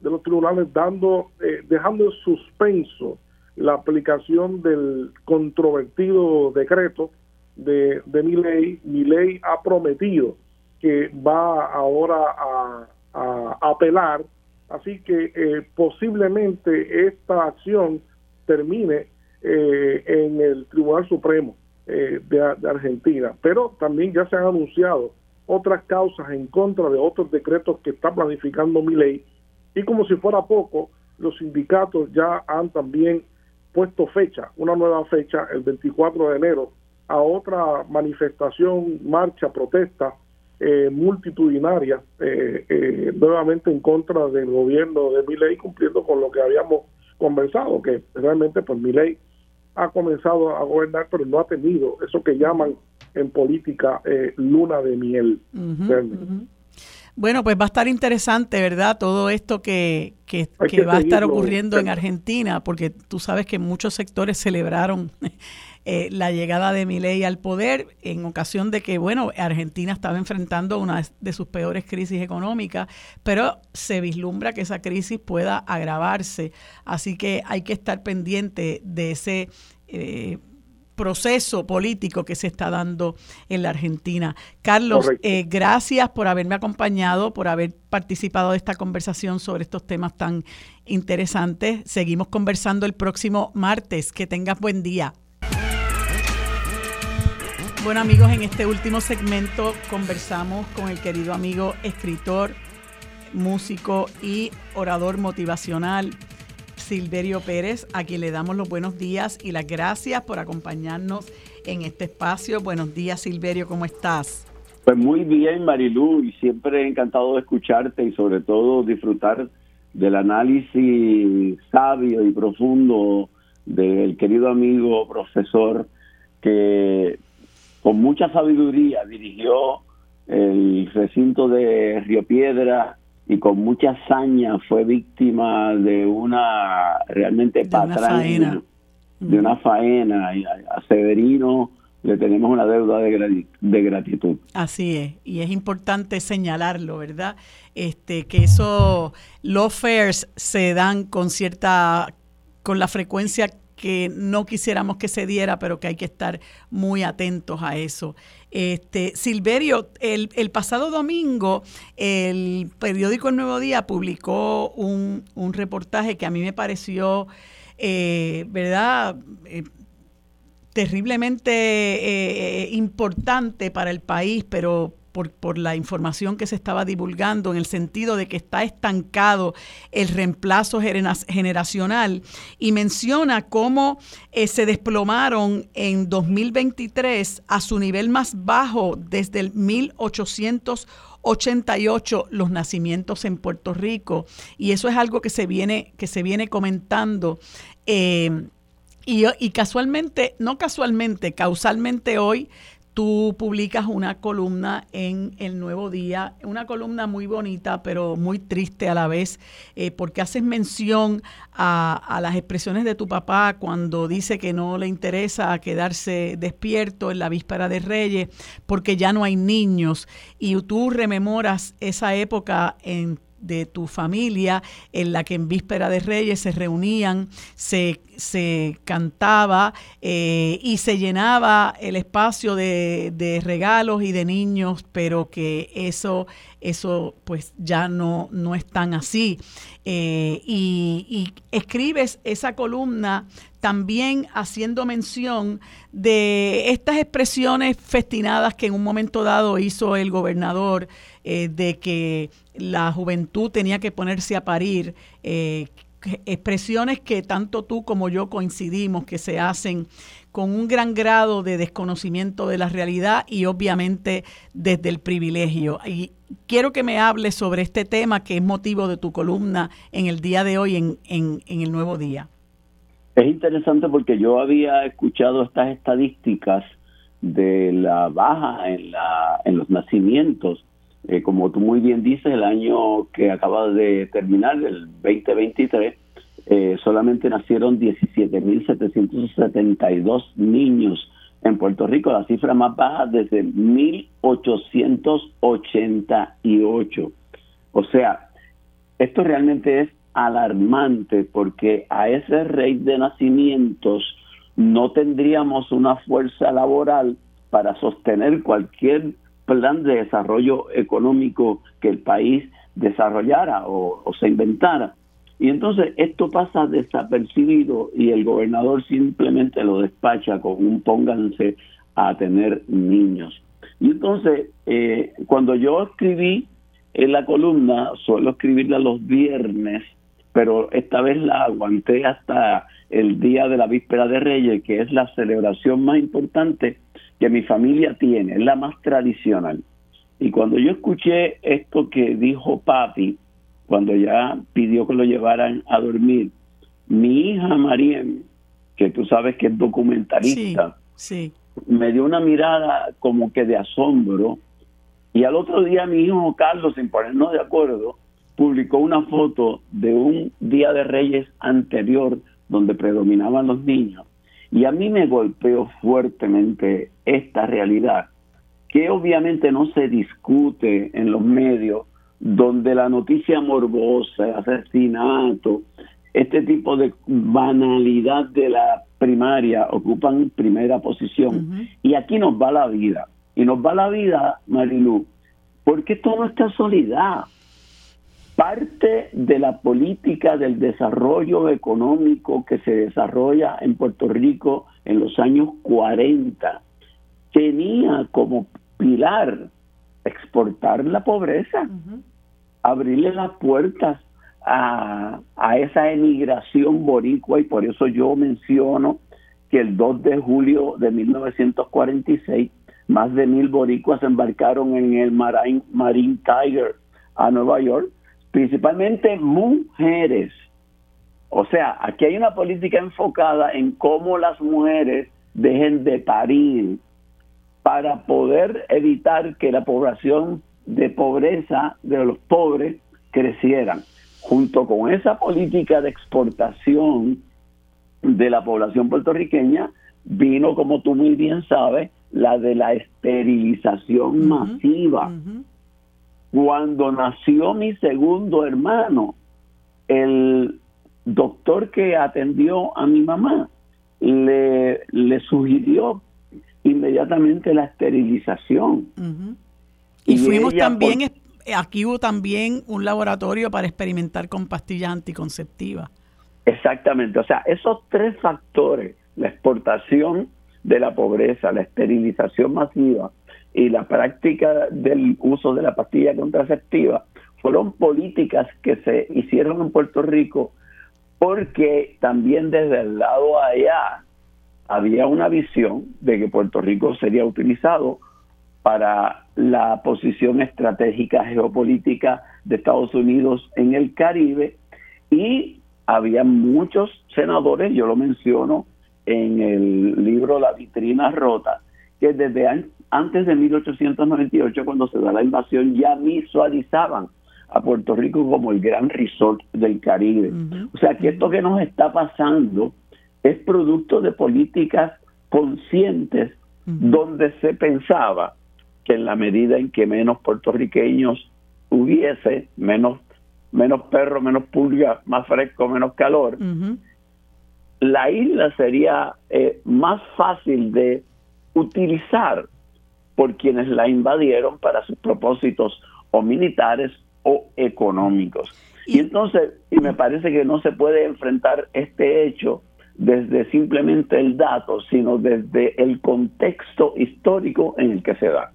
de los tribunales dando dejando en suspenso la aplicación del controvertido decreto de, de mi ley, mi ley ha prometido que va ahora a, apelar, así que eh, posiblemente esta acción termine eh, en el Tribunal Supremo eh, de, Argentina, pero también ya se han anunciado otras causas en contra de otros decretos que está planificando mi ley. Y como si fuera poco, los sindicatos ya han también puesto fecha, una nueva fecha, el 24 de enero, a otra manifestación, marcha, protesta eh, multitudinaria, eh, eh, nuevamente en contra del gobierno de Miley, cumpliendo con lo que habíamos conversado, que realmente pues Miley ha comenzado a gobernar, pero no ha tenido eso que llaman en política eh, luna de miel. Bueno, pues va a estar interesante, ¿verdad? Todo esto que, que, va a estar ocurriendo en Argentina, porque tú sabes que muchos sectores celebraron eh, la llegada de Milei al poder en ocasión de que, bueno, Argentina estaba enfrentando una de sus peores crisis económicas, pero se vislumbra que esa crisis pueda agravarse. Así que hay que estar pendiente de ese... Eh, proceso político que se está dando en la Argentina. Carlos, eh, gracias por haberme acompañado, por haber participado de esta conversación sobre estos temas tan interesantes. Seguimos conversando el próximo martes. Que tengas buen día. Bueno amigos, en este último segmento conversamos con el querido amigo escritor, músico y orador motivacional Silverio Pérez, a quien le damos los buenos días y las gracias por acompañarnos en este espacio. Buenos días, Silverio, ¿cómo estás? Pues muy bien, Marilú, y siempre encantado de escucharte y sobre todo disfrutar del análisis sabio y profundo del querido amigo profesor que con mucha sabiduría dirigió el recinto de Río Piedra y con mucha hazaña fue víctima de una realmente de patraña, de una faena. Y a, Severino le tenemos una deuda de, gratitud. Así es, y es importante señalarlo, ¿verdad? Este, que esos los fairs se dan con cierta, con la frecuencia que no quisiéramos que se diera, pero que hay que estar muy atentos a eso. Este, Silverio, el, pasado domingo el periódico El Nuevo Día publicó un, reportaje que a mí me pareció, eh, ¿verdad? Eh, terriblemente eh, importante para el país, pero por, la información que se estaba divulgando en el sentido de que está estancado el reemplazo generacional y menciona cómo eh, se desplomaron en 2023 a su nivel más bajo desde el 1888 los nacimientos en Puerto Rico. Y eso es algo que se viene que se viene comentando eh, y, y, casualmente, no casualmente, causalmente hoy tú publicas una columna en El Nuevo Día, una columna muy bonita, pero muy triste a la vez, eh, porque haces mención a, las expresiones de tu papá cuando dice que no le interesa quedarse despierto en la víspera de Reyes, porque ya no hay niños, y tú rememoras esa época de tu familia en la que en víspera de Reyes se reunían, se, se cantaba eh, y se llenaba el espacio de, regalos y de niños, pero que eso, eso pues ya no, no es tan así. Eh, y, escribes esa columna también haciendo mención de estas expresiones festinadas que en un momento dado hizo el gobernador eh, de que la juventud tenía que ponerse a parir, expresiones que tanto tú como yo coincidimos, que se hacen con un gran grado de desconocimiento de la realidad y obviamente desde el privilegio. Y quiero que me hables sobre este tema que es motivo de tu columna en el día de hoy en, en, en el Nuevo Día. Es interesante porque yo había escuchado estas estadísticas de la baja en, la, en los nacimientos eh, como tú muy bien dices, el año que acaba de terminar, el 2023, eh, solamente nacieron 17.772 niños en Puerto Rico, la cifra más baja desde 1888. O sea, esto realmente es alarmante porque a ese rey de nacimientos no tendríamos una fuerza laboral para sostener cualquier plan de desarrollo económico que el país desarrollara o, se inventara. Y entonces esto pasa desapercibido y el gobernador simplemente lo despacha con un pónganse a tener niños. Y entonces, eh, cuando yo escribí en la columna, suelo escribirla los viernes, pero esta vez la aguanté hasta el día de la víspera de Reyes, que es la celebración más importante que mi familia tiene, es la más tradicional. Y cuando yo escuché esto que dijo papi, cuando ya pidió que lo llevaran a dormir, mi hija Mariem, que tú sabes que es documentalista, me dio una mirada como que de asombro. Y al otro día mi hijo Carlos, sin ponernos de acuerdo, publicó una foto de un Día de Reyes anterior donde predominaban los niños. Y a mí me golpeó fuertemente esta realidad, que obviamente no se discute en los medios, donde la noticia morbosa, asesinato, este tipo de banalidad de la primaria ocupan primera posición. Y aquí nos va la vida. Y nos va la vida, Marilu, porque esto no es casualidad. Parte de la política del desarrollo económico que se desarrolla en Puerto Rico en los años 40 tenía como pilar exportar la pobreza, abrirle las puertas a, esa emigración boricua y por eso yo menciono que el 2 de julio de 1946 más de mil boricuas embarcaron en el Marine, Marine Tiger a Nueva York, principalmente mujeres. O sea, aquí hay una política enfocada en cómo las mujeres dejen de parir para poder evitar que la población de pobreza de los pobres crecieran junto con esa política de exportación de la población puertorriqueña, vino, como tú muy bien sabes, la de la esterilización masiva. Cuando nació mi segundo hermano, el doctor que atendió a mi mamá le, le sugirió inmediatamente la esterilización. Y, fuimos también aquí hubo también un laboratorio para experimentar con pastillas anticonceptivas. Exactamente, o sea, esos tres factores, la exportación de la pobreza, la esterilización masiva y la práctica del uso de la pastilla contraceptiva, fueron políticas que se hicieron en Puerto Rico porque también desde el lado allá había una visión de que Puerto Rico sería utilizado para la posición estratégica geopolítica de Estados Unidos en el Caribe y había muchos senadores, yo lo menciono en el libro La vitrina rota, que desde antes de 1898, cuando se da la invasión, ya visualizaban a Puerto Rico como el gran resort del Caribe. O sea que esto que nos está pasando es producto de políticas conscientes donde se pensaba que en la medida en que menos puertorriqueños hubiese, menos, menos perro, menos pulga, más fresco, menos calor, la isla sería eh, más fácil de utilizar por quienes la invadieron para sus propósitos o militares o económicos. Y entonces, y me parece que no se puede enfrentar este hecho desde simplemente el dato, sino desde el contexto histórico en el que se da.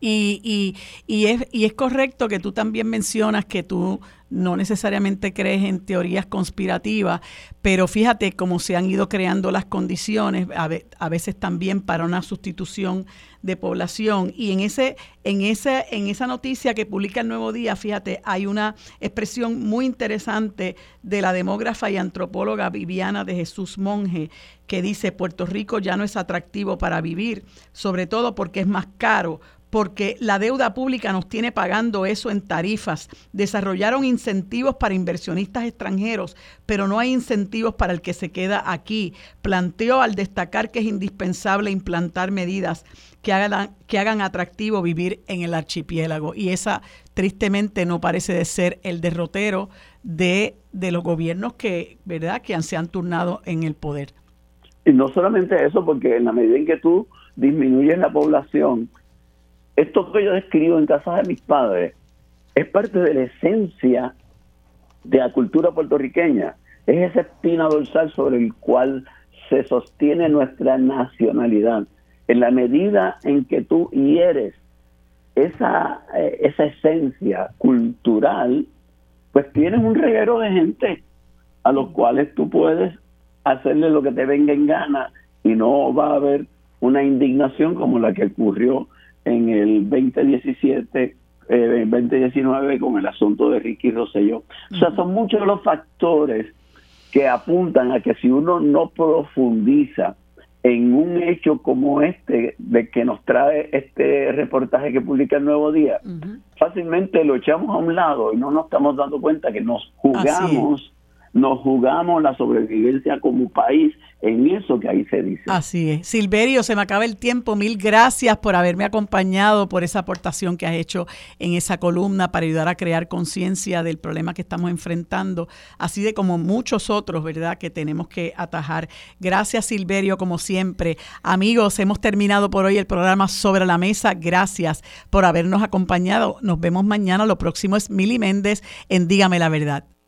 y, y, y, es, y es correcto que tú también mencionas que tú no necesariamente crees en teorías conspirativas, pero fíjate cómo se han ido creando las condiciones, a, veces también para una sustitución de población. Y en ese, en ese, en esa noticia que publica el Nuevo Día, fíjate, hay una expresión muy interesante de la demógrafa y antropóloga Viviana de Jesús Monge, que dice Puerto Rico ya no es atractivo para vivir, sobre todo porque es más caro porque la deuda pública nos tiene pagando eso en tarifas. Desarrollaron incentivos para inversionistas extranjeros, pero no hay incentivos para el que se queda aquí. Planteó al destacar que es indispensable implantar medidas que hagan, que hagan atractivo vivir en el archipiélago. Y esa tristemente no parece ser el derrotero de, de los gobiernos que, ¿verdad? que se han turnado en el poder. Y no solamente eso, porque en la medida en que tú disminuyes la población, esto que yo describo en casa de mis padres es parte de la esencia de la cultura puertorriqueña. Es esa espina dorsal sobre el cual se sostiene nuestra nacionalidad. En la medida en que tú hieres esa, eh, esa esencia cultural, pues tienes un reguero de gente a los cuales tú puedes hacerle lo que te venga en gana y no va a haber una indignación como la que ocurrió en el 2017, eh, 2019 con el asunto de Ricky Rosselló. O sea, son muchos los factores que apuntan a que si uno no profundiza en un hecho como este de que nos trae este reportaje que publica el Nuevo Día, fácilmente lo echamos a un lado y no nos estamos dando cuenta que nos jugamos nos jugamos la sobrevivencia como país en eso que ahí se dice. Así es. Silverio, se me acaba el tiempo. Mil gracias por haberme acompañado, por esa aportación que has hecho en esa columna para ayudar a crear conciencia del problema que estamos enfrentando, así de como muchos otros, ¿verdad?, que tenemos que atajar. Gracias, Silverio, como siempre. Amigos, hemos terminado por hoy el programa Sobre la Mesa. Gracias por habernos acompañado. Nos vemos mañana. Lo próximo es Mili Méndez en Dígame la Verdad.